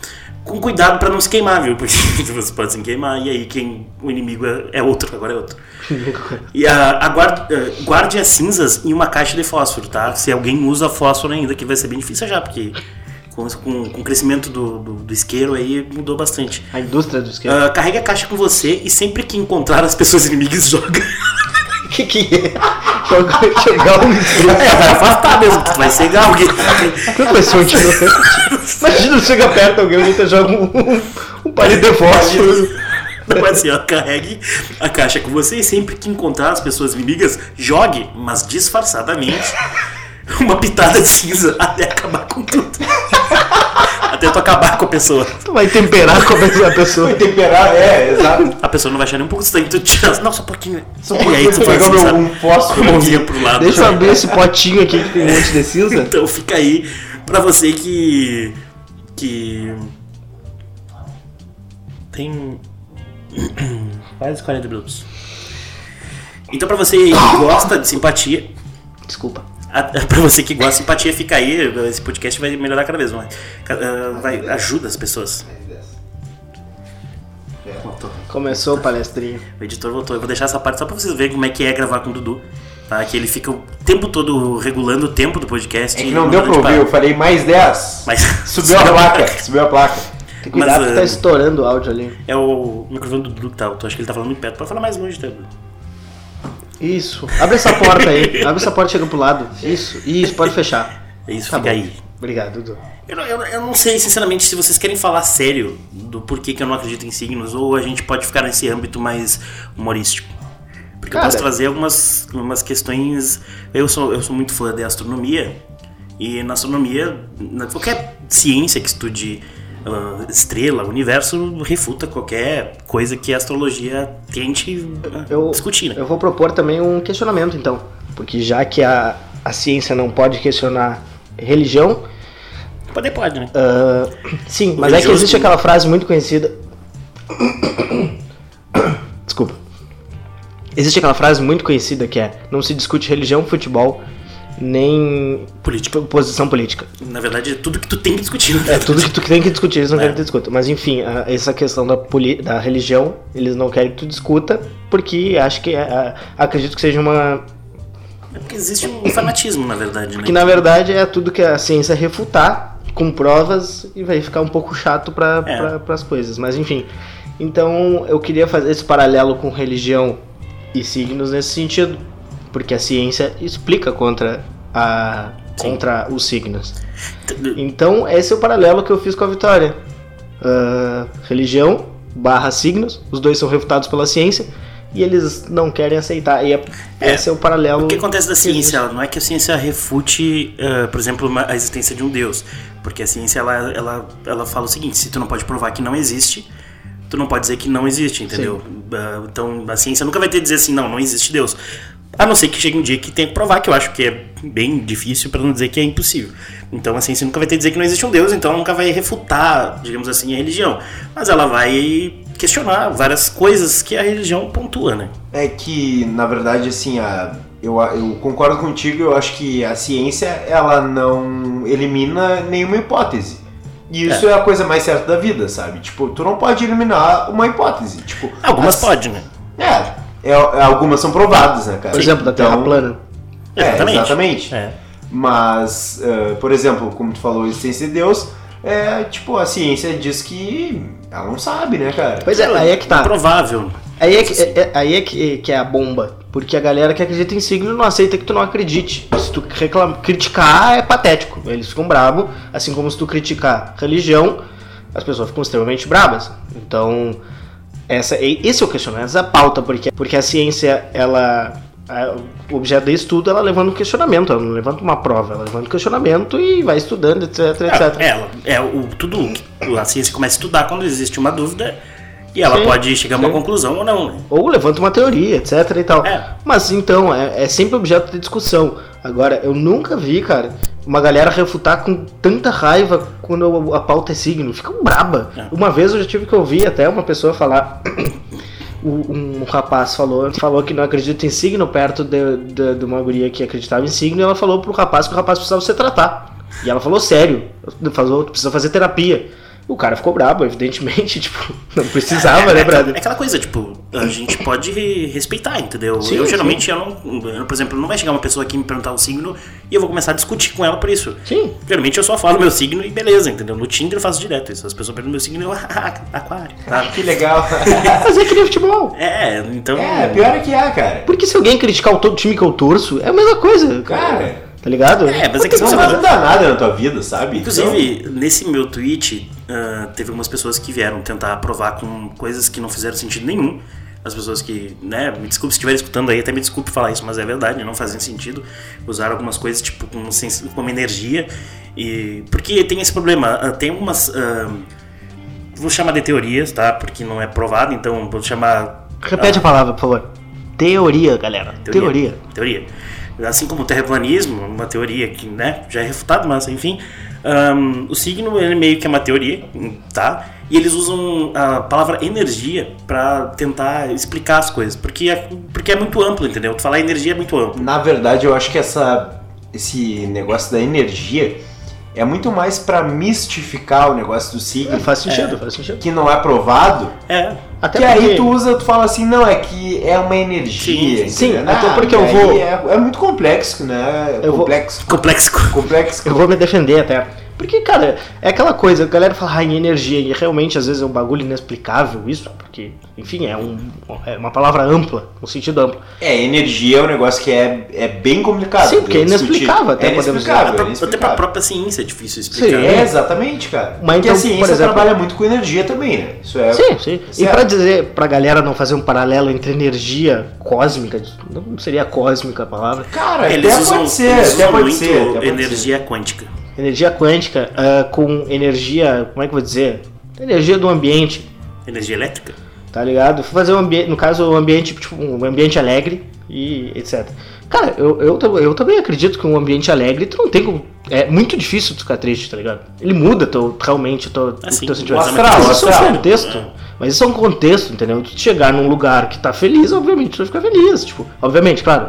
Com cuidado pra não se queimar, viu? Porque você pode se queimar e aí quem o inimigo é, é outro, agora é outro. E a, a guarde, eh, guarde as cinzas em uma caixa de fósforo, tá? Se alguém usa fósforo ainda, que vai ser bem difícil já, porque com, com, com o crescimento do, do, do isqueiro aí mudou bastante. A indústria do esquema. Ah, carregue a caixa com você e sempre que encontrar as pessoas inimigas, joga. O que que é? Jogar- Jogar um É, vai afastar mesmo, que vai cegar alguém. Quanto vai ser um tiro? Imagina, chega perto alguém, alguém te joga um, um, palito de fósforo. Não é assim, ó, carregue a caixa com você e sempre que encontrar as pessoas inimigas, jogue, mas disfarçadamente, uma pitada de cinza até acabar com tudo. Até tu acabar com a pessoa. Tu vai temperar com a pessoa. Foi temperar, é, exato. A pessoa não vai achar nem um pouco estranho, tu tira. Não, só um pouquinho. Só e porque aí eu tu pegando assim, um fósforo pro lado. Deixa eu abrir esse potinho aqui que tem um monte de cinza. Então fica aí pra você que. que. tem. quase 40 minutos. Então pra você que gosta de simpatia, Desculpa. A- Pra você que gosta, simpatia fica aí. Esse podcast vai melhorar cada vez mais. Ah, Vai, ajuda as pessoas. Voltou. Começou o palestrinho. O editor voltou. Eu vou deixar essa parte só pra vocês verem como é que é gravar com o Dudu. Tá? Que ele fica o tempo todo regulando o tempo do podcast. É que não deu pra ouvir, eu falei mais 10. Mas Subiu a placa, subiu a placa. Tem que cuidar Mas, porque tá ah, estourando o áudio ali. É o microfone do Dudu que tá alto. Acho que ele tá falando muito perto. Pode falar mais longe, tá? Dudu? Isso. Abre essa porta aí. Abre essa porta e chega pro lado. Isso. Isso, pode fechar. Isso, Tá fica bom. aí. Obrigado, Dudu. Eu, não- eu, eu não sei, sinceramente, se vocês querem falar sério do porquê que eu não acredito em signos, ou a gente pode ficar nesse âmbito mais humorístico. Porque Cara. eu posso trazer algumas, algumas questões. Eu sou, eu sou muito fã de astronomia, e na astronomia, na, qualquer ciência que estude ah, estrela, universo, refuta qualquer coisa que a astrologia tente ah, Eu, discutir, né? eu vou propor também um questionamento, então. Porque já que a, a ciência não pode questionar religião, Poder pode, né? ah, sim, mas é que existe aquela frase muito conhecida. Desculpa. Existe aquela frase muito conhecida que é: não se discute religião, futebol, nem Política. posição política. Na verdade, é tudo que tu tem que discutir. É tudo que tu tem que discutir, eles não É. querem que tu discuta. Mas enfim, a- essa questão da, poli- da religião, eles não querem que tu discuta, porque acho que é- a- acredito que seja uma. É porque existe um fanatismo, na verdade, né? Que na verdade é tudo que a ciência refutar com provas e vai ficar um pouco chato para É. pra, as coisas. Mas enfim. Então eu queria fazer esse paralelo com religião e signos nesse sentido. Porque a ciência explica contra, a, Sim. contra os signos. Então, esse é o paralelo que eu fiz com a Vitória. Ah, religião barra signos, os dois são refutados pela ciência e eles não querem aceitar. E é, É, esse é o paralelo. O que acontece da ciência? Ela não é que a ciência refute, eh, por exemplo, uma- a existência de um Deus. Porque a ciência, ela, ela, ela fala o seguinte, se tu não pode provar que não existe, tu não pode dizer que não existe, entendeu? Ah, então, a ciência nunca vai ter que dizer assim, não, não existe Deus. A não ser que chegue um dia que tenha que provar, que eu acho que é bem difícil, para não dizer que é impossível. Então, a ciência nunca vai ter que dizer que não existe um Deus, então ela nunca vai refutar, digamos assim, a religião. Mas ela vai questionar várias coisas que a religião pontua, né? É que, na verdade, assim, a, eu, eu concordo contigo, eu acho que a ciência, ela não elimina nenhuma hipótese. E isso é. a coisa mais certa da vida, sabe? Tipo, tu não pode eliminar uma hipótese. Tipo, Algumas as- pode, né? É, é, é, algumas são provadas, né, cara? Por exemplo, da Terra Então, plana. É, Exatamente. exatamente. É. Mas, eh, por exemplo, como tu falou, a existência de Deus, é tipo, a ciência diz que ela não sabe, né, cara? Pois é, aí é que tá. Improvável. Aí é, que, é- é- aí é que, que é a bomba. Porque a galera que acredita em signo não aceita que tu não acredite. Se tu reclama, criticar é patético. Eles ficam bravos. Assim como se tu criticar religião, as pessoas ficam extremamente bravas. Então, essa, esse é o questionamento, essa é a pauta. Porque, porque a ciência, ela. a- o objeto de estudo, ela levanta um questionamento, ela não levanta uma prova, ela levanta um questionamento e vai estudando, etc, etc. É, ela- é o, tudo a ciência começa a estudar quando existe uma dúvida e ela Sim, pode chegar a uma sim. conclusão ou não. né? Ou levanta uma teoria, etc e tal. É. Mas então, é, é sempre objeto de discussão. Agora, eu nunca vi, cara, uma galera refutar com tanta raiva quando a pauta é signo. Ficam braba. É. Uma vez eu já tive que ouvir até uma pessoa falar. o- Um rapaz falou, falou que não acredita em signo perto de, de, de uma guria que acreditava em signo e ela falou pro rapaz que o rapaz precisava se tratar. E ela falou sério, falou, precisa fazer terapia. O cara ficou brabo, evidentemente, tipo, não precisava, é, né, é, brother? é aquela coisa, tipo, a gente pode re- respeitar, entendeu? Sim, eu sim. geralmente, eu não, eu, por exemplo, não vai chegar uma pessoa aqui me perguntar o signo e eu vou começar a discutir com ela por isso. Sim. Geralmente eu só falo meu signo e beleza, entendeu? No Tinder eu faço direto isso. As pessoas perguntam meu signo e eu, aquário, tá? Que legal. Mas é que nem futebol. É, então. é, pior é que é, cara. Porque se alguém criticar o todo time que eu torço, é a mesma coisa, cara. Tá ligado? É, mas é que não você vai mudar nada na tua vida, sabe? Inclusive, nesse meu tweet, ah, teve algumas pessoas que vieram tentar provar com coisas que não fizeram sentido nenhum. As pessoas que, né, me desculpe se estiver escutando aí, até me desculpe falar isso, mas é verdade, não fazem sentido. Usaram algumas coisas, tipo, como, sens- como energia. E. Porque tem esse problema, ah, tem algumas. ah, vou chamar de teorias, tá? Porque não é provado, então vou chamar. Repete a palavra, por favor. Teoria, galera. Teoria. Teoria. Assim como o terraplanismo, uma teoria que né, já é refutado, mas enfim. ahn, o signo ele meio que é uma teoria, tá? E eles usam a palavra energia pra tentar explicar as coisas, porque é, porque é muito amplo, entendeu? Tu falar energia é muito amplo. Na verdade, eu acho que essa, esse negócio da energia é muito mais pra mistificar o negócio do signo, É, faz sentido, faz sentido. que não é provado. É, Até que porque... aí tu usa, tu fala assim, não, é que é uma energia. Sim, sim, entendeu? até Ah, porque eu vou- É, é muito complexo, né? Eu vou- complexo. complexo. Complexo. Eu vou me defender até. Porque, cara, é aquela coisa, a galera fala ah, em energia, e realmente às vezes é um bagulho inexplicável isso, porque, enfim, é, um, é uma palavra ampla, um sentido amplo. É, energia é um negócio que é, é bem complicado. Sim, porque é inexplicável até, é podemos dizer. inexplicável, é Até pra inexplicável. própria ciência é difícil explicar. Sim. É, exatamente, cara. Mas Porque então, a ciência por exemplo- trabalha muito com energia também, né? Isso é. Sim, sim. E Certo. pra dizer, pra galera não fazer um paralelo entre energia cósmica, não seria cósmica a palavra, Cara, Eles até usam, pode ser, eles até pode muito ser. até pode energia quântica. Energia quântica ah, com energia, como é que eu vou dizer? Energia do ambiente, Energia elétrica? tá ligado? Fazer um ambiente, no caso, um ambiente, tipo, um ambiente alegre e etc. Cara, eu, eu, eu também acredito que um ambiente alegre, tu não tem como. É muito difícil tu ficar triste, tá ligado? Ele muda teu, realmente teu, Assim, teu o sentimento. astral, Mas isso é um contexto. Mas isso é um contexto, entendeu? Tu chegar num lugar que tá feliz, obviamente tu vai ficar feliz. Tipo, obviamente, claro,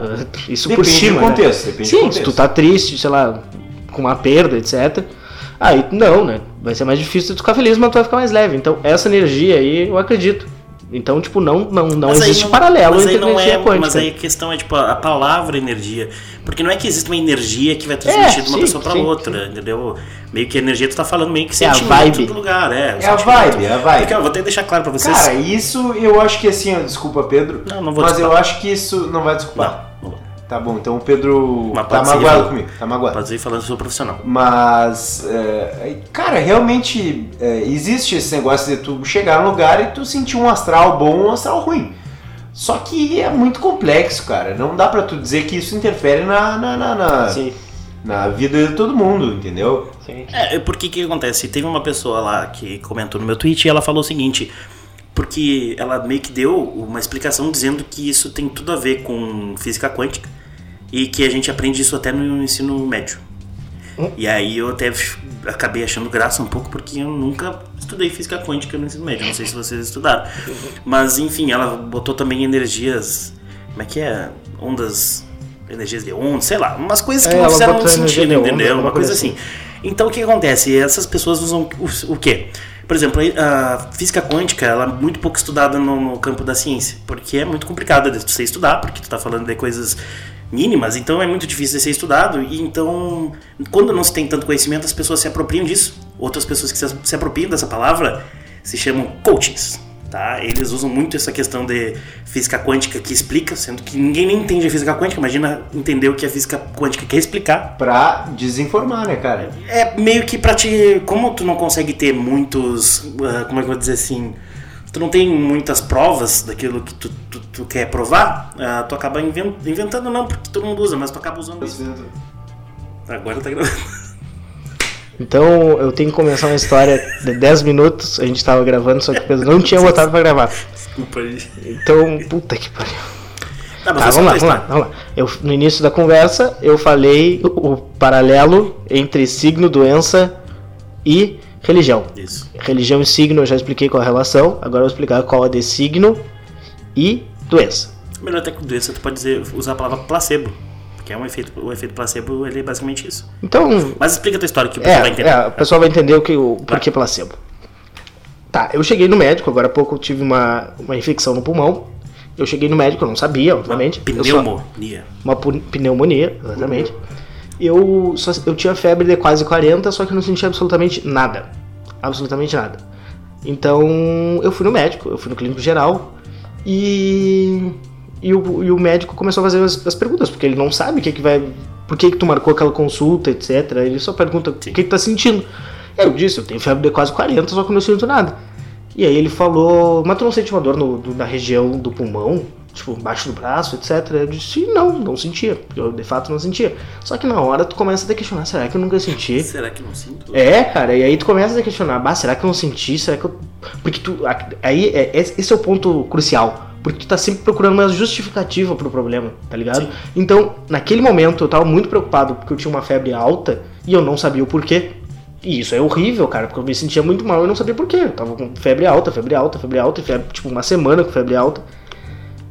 isso por Depende cima. do né? contexto, depende Sim, do se contexto. tu tá triste, sei lá, com uma perda, etc. Aí não, né? Vai ser mais difícil tu ficar feliz, mas tu vai ficar mais leve. Então, essa energia aí eu acredito. Então, tipo, não, não, não Mas existe não- paralelo mas entre aí não energia é, quântica. Mas aí a questão é, tipo, a palavra energia. Porque não é que existe uma energia que vai transmitir de uma sim, pessoa pra sim, outra, entendeu? Meio que a energia tu tá falando meio que É a sentimento vibe. do lugar, é. É a vibe, é a vibe. Porque, ó, vou até deixar claro pra vocês. Cara, isso eu acho que assim, ó, desculpa Pedro, Não, não vou mas desculpar. eu acho que isso não vai desculpar. não. Tá bom, então o Pedro Mas tá magoado falando. comigo, tá magoado. Pode ir falando, eu sou profissional. Mas, é, cara, realmente é, existe esse negócio de tu chegar num lugar e tu sentir um astral bom ou um astral ruim. Só que é muito complexo, cara. Não dá pra tu dizer que isso interfere na, na, na, na, na vida de todo mundo, entendeu? sim. É, porque o que acontece? Teve uma pessoa lá que comentou no meu tweet e ela falou o seguinte. Porque ela meio que deu uma explicação dizendo que isso tem tudo a ver com física quântica e que a gente aprende isso até no ensino médio. Hum. E aí eu até acabei achando graça um pouco porque eu nunca estudei física quântica no ensino médio. Não sei se vocês estudaram. Mas enfim, ela botou também energias. Como é que é? Ondas. Energias de onda, sei lá. Umas coisas que É, não fizeram sentido, de onda, entendeu? alguma Uma coisa coisa assim. Então o que acontece? Essas pessoas usam o, o quê? Por exemplo, a física quântica ela é muito pouco estudada no, no campo da ciência, porque é muito complicado de você estudar, porque tu tá falando de coisas mínimas, então é muito difícil de ser estudado, e então, quando não se tem tanto conhecimento, as pessoas se apropriam disso. Outras pessoas que se apropriam dessa palavra se chamam coaches. Tá? Eles usam muito essa questão de física quântica que explica, sendo que ninguém nem entende a física quântica. Imagina entender o que a física quântica quer explicar. Pra desinformar, né, cara? É meio que pra te. Como tu não consegue ter muitos. ah, como é que eu vou dizer assim? Tu não tem muitas provas daquilo que tu, tu, tu quer provar, ah, tu acaba inven- inventando, não, porque todo mundo usa, mas tu acaba usando isso. Agora tá gravando. Então eu tenho que começar uma história de 10 minutos. A gente tava gravando, só que o Pedro não tinha botado pra gravar. Desculpa aí. Então, puta que pariu. Tá, Tá, é vamos lá, vamos lá, vamos lá. Eu, no início da conversa, eu falei o, o paralelo entre signo, doença e religião. Isso. Religião e signo eu já expliquei qual a relação, agora eu vou explicar qual é de signo e doença. Melhor até que doença, tu pode dizer, usar a palavra placebo. Que é um efeito. O efeito placebo ele é basicamente isso. Então, Mas explica a tua história que o pessoal vai é, entender. é, o pessoal vai entender o que o porquê placebo. Tá, eu cheguei no médico, agora há pouco eu tive uma, uma infecção no pulmão. Eu cheguei no médico, eu não sabia, obviamente. Só- Pneumonia. uma pu- pneumonia, exatamente. Eu, só, eu tinha febre de quase 40, só que eu não sentia absolutamente nada. Absolutamente nada. Então eu fui no médico, eu fui no clínico geral e, e, o, e o médico começou a fazer as, as perguntas, porque ele não sabe o que, que vai. Por que, que tu marcou aquela consulta, etc. Ele só pergunta o que, que tu tá sentindo. Eu disse, eu tenho febre de quase 40, só que eu não sinto nada. E aí ele falou, mas tu não sente uma dor no- do- na região do pulmão? Tipo, embaixo do braço, etc. Eu disse, não, não sentia. Eu de fato não sentia. Só que na hora tu começa a te questionar, será que eu nunca senti? Será que não sinto? É, cara, e aí tu começa a questionar, bah, será que eu não senti? Será que eu. Porque tu. Aí, é, esse é o ponto crucial. Porque tu tá sempre procurando uma justificativa pro problema, tá ligado? Sim. Então, naquele momento eu tava muito preocupado porque eu tinha uma febre alta e eu não sabia o porquê. E isso é horrível, cara, porque eu me sentia muito mal e não sabia porquê. Eu tava com febre alta, febre alta, febre alta, e febre, tipo uma semana com febre alta.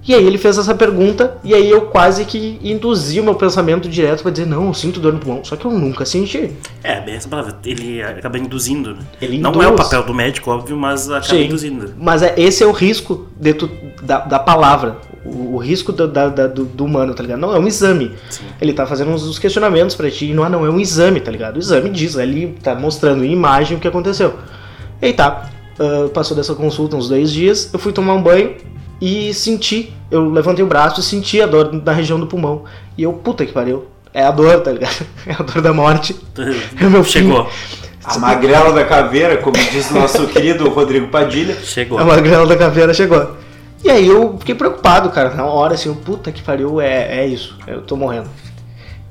E aí ele fez essa pergunta, e aí eu quase que induzi o meu pensamento direto pra dizer, não, eu sinto dor no pulmão. Só que eu nunca senti. É, bem essa palavra. Ele acaba induzindo, né? Ele Não induz. é o papel do médico, óbvio, mas acaba Sim. induzindo. Mas é, esse é o risco de tu- da, da palavra. O, o risco do, da- da- do, do humano, tá ligado? Não, é um exame. Sim. Ele tá fazendo uns, uns questionamentos pra ti. e Não, ah, não, é um exame, tá ligado? O exame diz, ali tá mostrando em imagem o que aconteceu. E aí tá. ah, passou dessa consulta uns dois dias, eu fui tomar um banho e senti. Eu levantei o braço e senti a dor na região do pulmão. E eu, puta que pariu. É a dor, tá ligado? É a dor da morte. É o meu fim. Chegou. A magrela da caveira, como diz o nosso querido Rodrigo Padilha. Chegou. A magrela da caveira chegou. E aí eu fiquei preocupado, cara. Na hora, assim, eu, puta que pariu, é, é isso. Eu tô morrendo.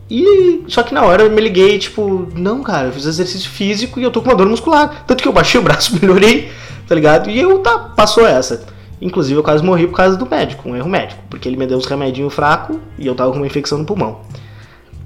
E só que na hora eu me liguei, tipo, não, cara, eu fiz exercício físico e eu tô com uma dor muscular. Tanto que eu baixei o braço, melhorei, tá ligado? E eu, tá, passou essa. Inclusive eu quase morri por causa do médico, um erro médico. Porque ele me deu uns remedinhos fracos e eu tava com uma infecção no pulmão.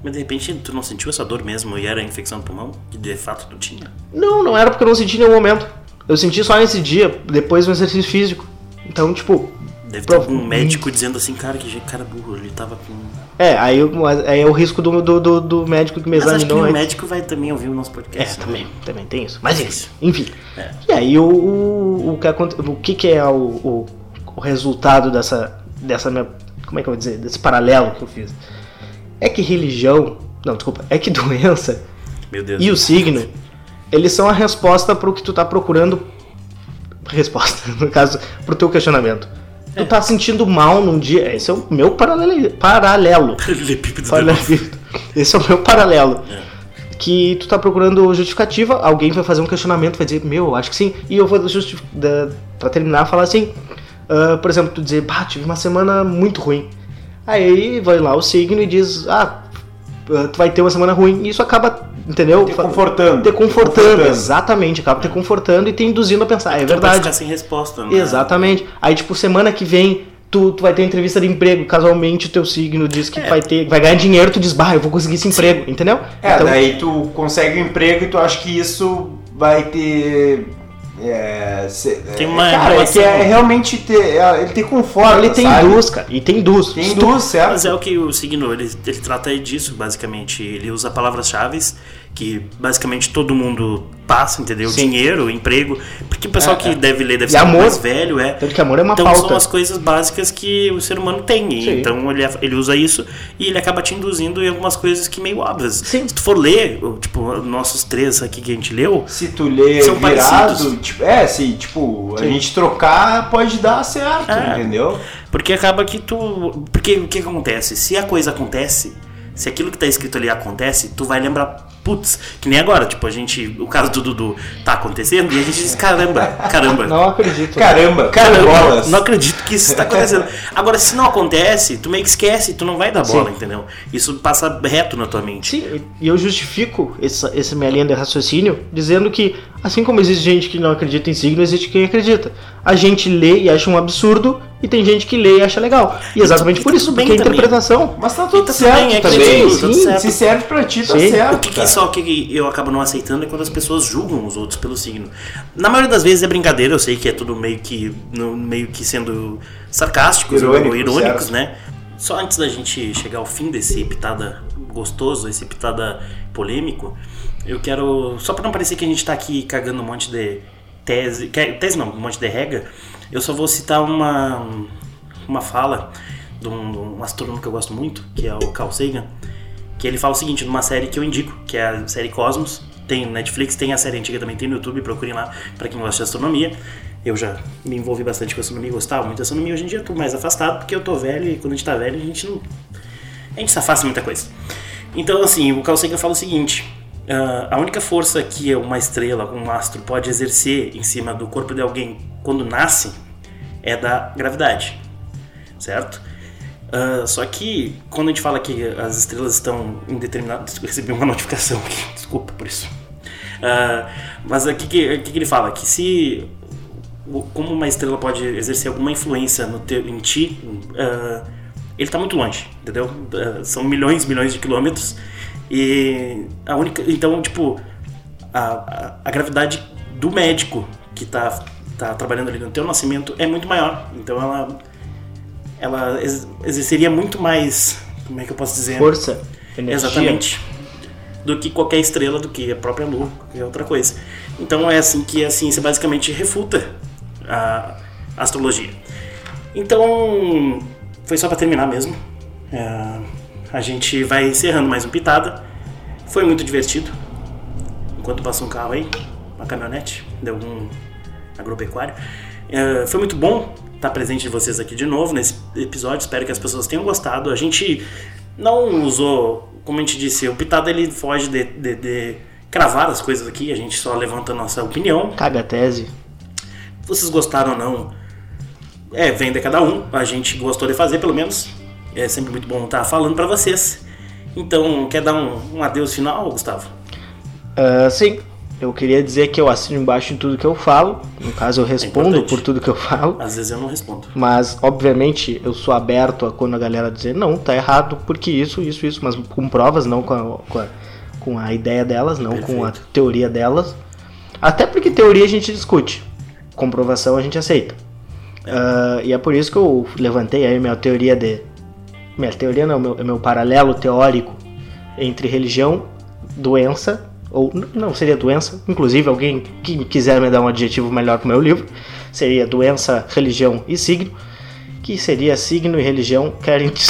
Mas de repente tu não sentiu essa dor mesmo e era infecção no pulmão? Que de fato tu tinha? Não, não era porque eu não senti em nenhum momento. Eu senti só nesse dia, depois do exercício físico. Então, tipo, Deve ter algum médico dizendo assim, cara, que cara burro, ele tava com. É, aí, aí é o risco do, do, do, do médico que me Mas acho que examinou. o médico vai também ouvir o nosso É, podcast. né? também, também tem isso. Mas Isso. enfim. É. E aí o, o, o que, o que, é o, o, o resultado dessa, dessa minha. Como é que eu vou dizer? Desse paralelo que eu fiz? É que religião. Não, desculpa. É que doença Meu Deus. e o signo, eles são a resposta pro que tu tá procurando. Resposta, no caso, pro teu questionamento. Tu tá sentindo mal num dia. Esse é o meu paralelo. paralelo. Paralelo. Esse é o meu paralelo. É. Que tu tá procurando justificativa, alguém vai fazer um questionamento, vai dizer, meu, acho que sim. E eu vou justificar, pra terminar, falar assim, ah, por exemplo, tu dizer, bah, tive uma semana muito ruim. Aí vai lá o signo e diz, ah, ah, tu vai ter uma semana ruim. E isso acaba, entendeu? Te confortando. Te confortando, Te confortando. exatamente. Acaba te confortando e te induzindo a pensar, é verdade. ficar sem resposta, né? Exatamente. Aí, tipo, semana que vem, tu, tu vai ter entrevista de emprego. Casualmente, o teu signo diz que É. vai ter, vai ganhar dinheiro, tu diz, bah, eu vou conseguir esse emprego, entendeu? É, Então, daí tu consegue um emprego e tu acha que isso vai ter. É, se- Tem é, uma cara, é que é realmente ter. é, ele tem conforto. ele tem sabe? induz, cara. E tem induz. Tem induz, certo? Mas é o que o signo, ele, ele trata disso, basicamente. Ele usa palavras-chave que basicamente todo mundo passa, entendeu? Sim. Dinheiro, emprego. Porque o pessoal É, que é. deve ler deve E ser amor. mais velho, é. Tanto que amor é uma então pauta. são as coisas básicas que o ser humano tem. Sim. Então ele, ele usa isso e ele acaba te induzindo em algumas coisas que meio óbvias. Sim. Se tu for ler, tipo, nossos três aqui que a gente leu, Se tu lê São virado, parecidos. tipo, é, se tipo, a Sim. gente trocar pode dar certo, É. entendeu? Porque acaba que tu. Porque o que acontece? Se a coisa acontece, se aquilo que tá escrito ali acontece, tu vai lembrar, putz, que nem agora, tipo, a gente. O caso do Dudu tá acontecendo e a gente diz, caramba, caramba. Não acredito. Caramba, Caramba, não acredito que isso está acontecendo. Agora, se não acontece, tu meio que esquece, tu não vai dar bola, entendeu? Isso passa reto na tua mente. Sim, e eu justifico essa, essa minha linha de raciocínio dizendo que, assim como existe gente que não acredita em signo, existe quem acredita. A gente lê e acha um absurdo, e tem gente que lê e acha legal. E exatamente e por tá isso, tudo bem porque a também. interpretação. Mas tá tudo tá certo bem, é que também. sim, tudo Sim, certo. se serve pra ti, tá Sim. certo. O que, que cara. Só que eu acabo não aceitando é quando as pessoas julgam os outros pelo signo. Na maioria das vezes é brincadeira, eu sei que é tudo meio que meio que sendo sarcásticos Irônico, ou irônicos, certo. né? Só antes da gente chegar ao fim desse pitada gostoso, esse pitada polêmico, eu quero só para não parecer que a gente tá aqui cagando um monte de tese, que- tese não, um monte de regra, eu só vou citar uma uma fala de um, de um astrônomo que eu gosto muito, que é o Carl Sagan, que ele fala o seguinte numa série que eu indico, que é a série Cosmos. Tem Netflix, tem a série antiga também, tem no YouTube, procurem lá pra quem gosta de astronomia. Eu já me envolvi bastante com astronomia, gostava muito de astronomia. Hoje em dia eu tô mais afastado porque eu tô velho e quando a gente tá velho a gente não. A gente se afasta muita coisa. Então, assim, o Carl Sagan fala o seguinte: ah, a única força que uma estrela, um astro, pode exercer em cima do corpo de alguém quando nasce é da gravidade, certo? Ah, só que quando a gente fala que as estrelas estão em determinado. Recebi uma notificação aqui, desculpa por isso. Ah, mas o que, que, que, ele fala? Que se. Como uma estrela pode exercer alguma influência no teu, em ti, ah, ele está muito longe, entendeu? São milhões, milhões de quilômetros. E a única. Então, tipo, a, a, a gravidade do médico que tá, tá trabalhando ali no teu nascimento é muito maior. Então ela ela ex- exerceria muito mais, como é que eu posso dizer? Força, energia. Exatamente. Do que qualquer estrela, do que a própria Lua, qualquer outra coisa. Então é assim que a ciência basicamente refuta a astrologia. Então, foi só para terminar mesmo. É, a gente vai encerrando mais um Pitada. Foi muito divertido. Enquanto passa um carro aí, uma caminhonete, deu algum agropecuário. É, foi muito bom estar presente de vocês aqui de novo nesse episódio. Espero que as pessoas tenham gostado. A gente não usou, como a gente disse, o Pitada ele foge de, de, de cravar as coisas aqui. A gente só levanta a nossa opinião. Caga a tese. Vocês gostaram ou não? É, vem de cada um. A gente gostou de fazer, pelo menos. É sempre muito bom estar falando para vocês. Então, quer dar um, um adeus final, Gustavo? Ah, sim, eu queria dizer que eu assino embaixo em tudo que eu falo. No caso, eu respondo importante. por tudo que eu falo. Às vezes eu não respondo. Mas, obviamente, eu sou aberto a quando a galera dizer não, tá errado, porque isso, isso, isso, mas com provas, não com a, com a, com a ideia delas, não com a Perfeito. teoria delas. Até porque teoria a gente discute, comprovação a gente aceita. Ah, e é por isso que eu levantei aí minha teoria de. Minha teoria não, meu, meu paralelo teórico entre religião, doença, ou não seria doença, inclusive alguém que quiser me dar um adjetivo melhor pro meu livro, seria doença, religião e signo, que seria signo e religião querem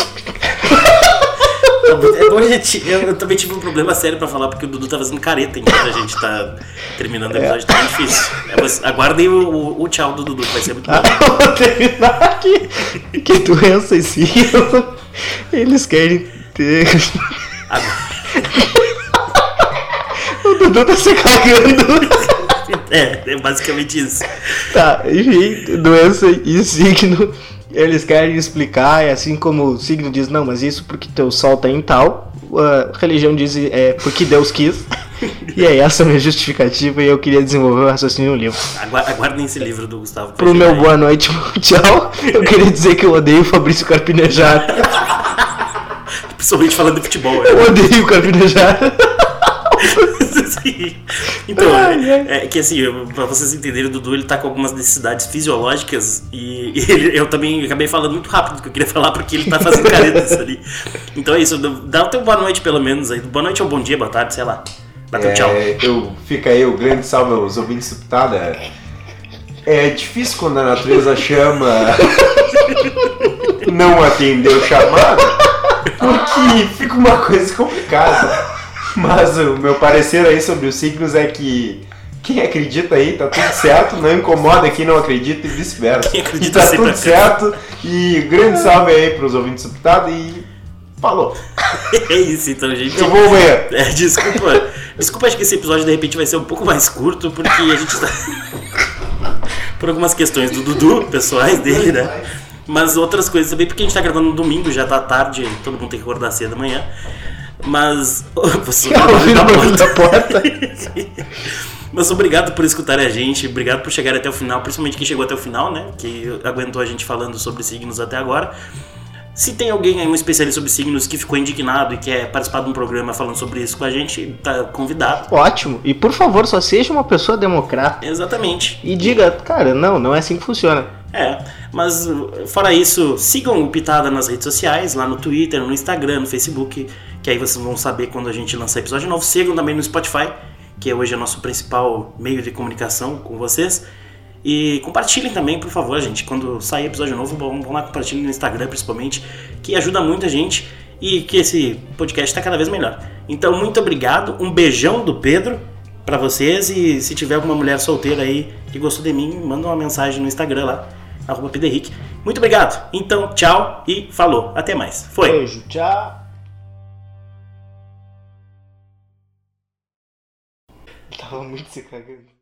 É bom gente. Eu, eu também tive um problema sério pra falar, porque o Dudu tá fazendo careta enquanto a gente tá terminando o episódio, tá difícil. É, aguardem o, o, o tchau do Dudu, que vai ser muito bom. Vou terminar aqui. Que doença e signo eles querem ter. Agora- O Dudu tá se cagando. É, é basicamente isso. Tá, enfim, doença e signo, eles querem explicar, é assim como o signo diz, não, mas isso porque teu sol tá em tal, a religião diz é porque Deus quis, e é essa a minha justificativa e eu queria desenvolver o raciocínio no livro. Agu- Aguardem esse livro do Gustavo. Pro meu boa noite, tchau, eu queria dizer que eu odeio o Fabrício Carpinejar, Principalmente falando de futebol. né? eu odeio o Carpinejar. Sim. Então, ai. é, é que assim, pra vocês entenderem, o Dudu ele tá com algumas necessidades fisiológicas e, e ele- eu também acabei falando muito rápido o que eu queria falar porque ele tá fazendo caretas ali. Então é isso, dá o teu boa noite pelo menos aí. Boa noite ou bom dia, boa tarde, sei lá. Dá teu tchau. É, eu, fica aí o grande salve aos ouvintes do Pitada. É difícil quando a natureza chama não atender o chamado, porque fica uma coisa complicada. Mas o meu parecer aí sobre os signos é que quem acredita aí tá tudo certo, não incomoda quem não acredita e vice-versa. Quem acredita tá tudo certo e grande salve aí pros ouvintes do e falou. É isso então, gente. Eu vou banheiro. É, desculpa. Desculpa, acho que esse episódio de repente vai ser um pouco mais curto, porque a gente tá. Por algumas questões do Dudu, pessoais dele, né? Mas outras coisas também, porque a gente tá gravando no domingo, já tá tarde, todo mundo tem que acordar cedo amanhã. Mas. Você ouvindo o barulho da porta. Mas obrigado por escutarem a gente, obrigado por chegar até o final, principalmente quem chegou até o final, né? Que aguentou a gente falando sobre signos até agora. Se tem alguém aí, um especialista sobre signos, que ficou indignado e quer participar de um programa falando sobre isso com a gente, tá convidado. Ótimo, e por favor, só seja uma pessoa democrata Exatamente. e diga, cara, não, não é assim que funciona. É, mas fora isso, sigam o Pitada nas redes sociais, lá no Twitter, no Instagram, no Facebook, que aí vocês vão saber quando a gente lançar episódio novo. Sigam também no Spotify, que hoje é nosso principal meio de comunicação com vocês. E compartilhem também, por favor, gente. Quando sair episódio novo, vão lá compartilhem no Instagram, principalmente, que ajuda muita gente e que esse podcast está cada vez melhor. Então, muito obrigado. Um beijão do Pedro para vocês. E se tiver alguma mulher solteira aí que gostou de mim, manda uma mensagem no Instagram lá, arroba. Muito obrigado. Então, tchau e falou. Até mais. Foi. Beijo, tchau. Tava muito se cagando.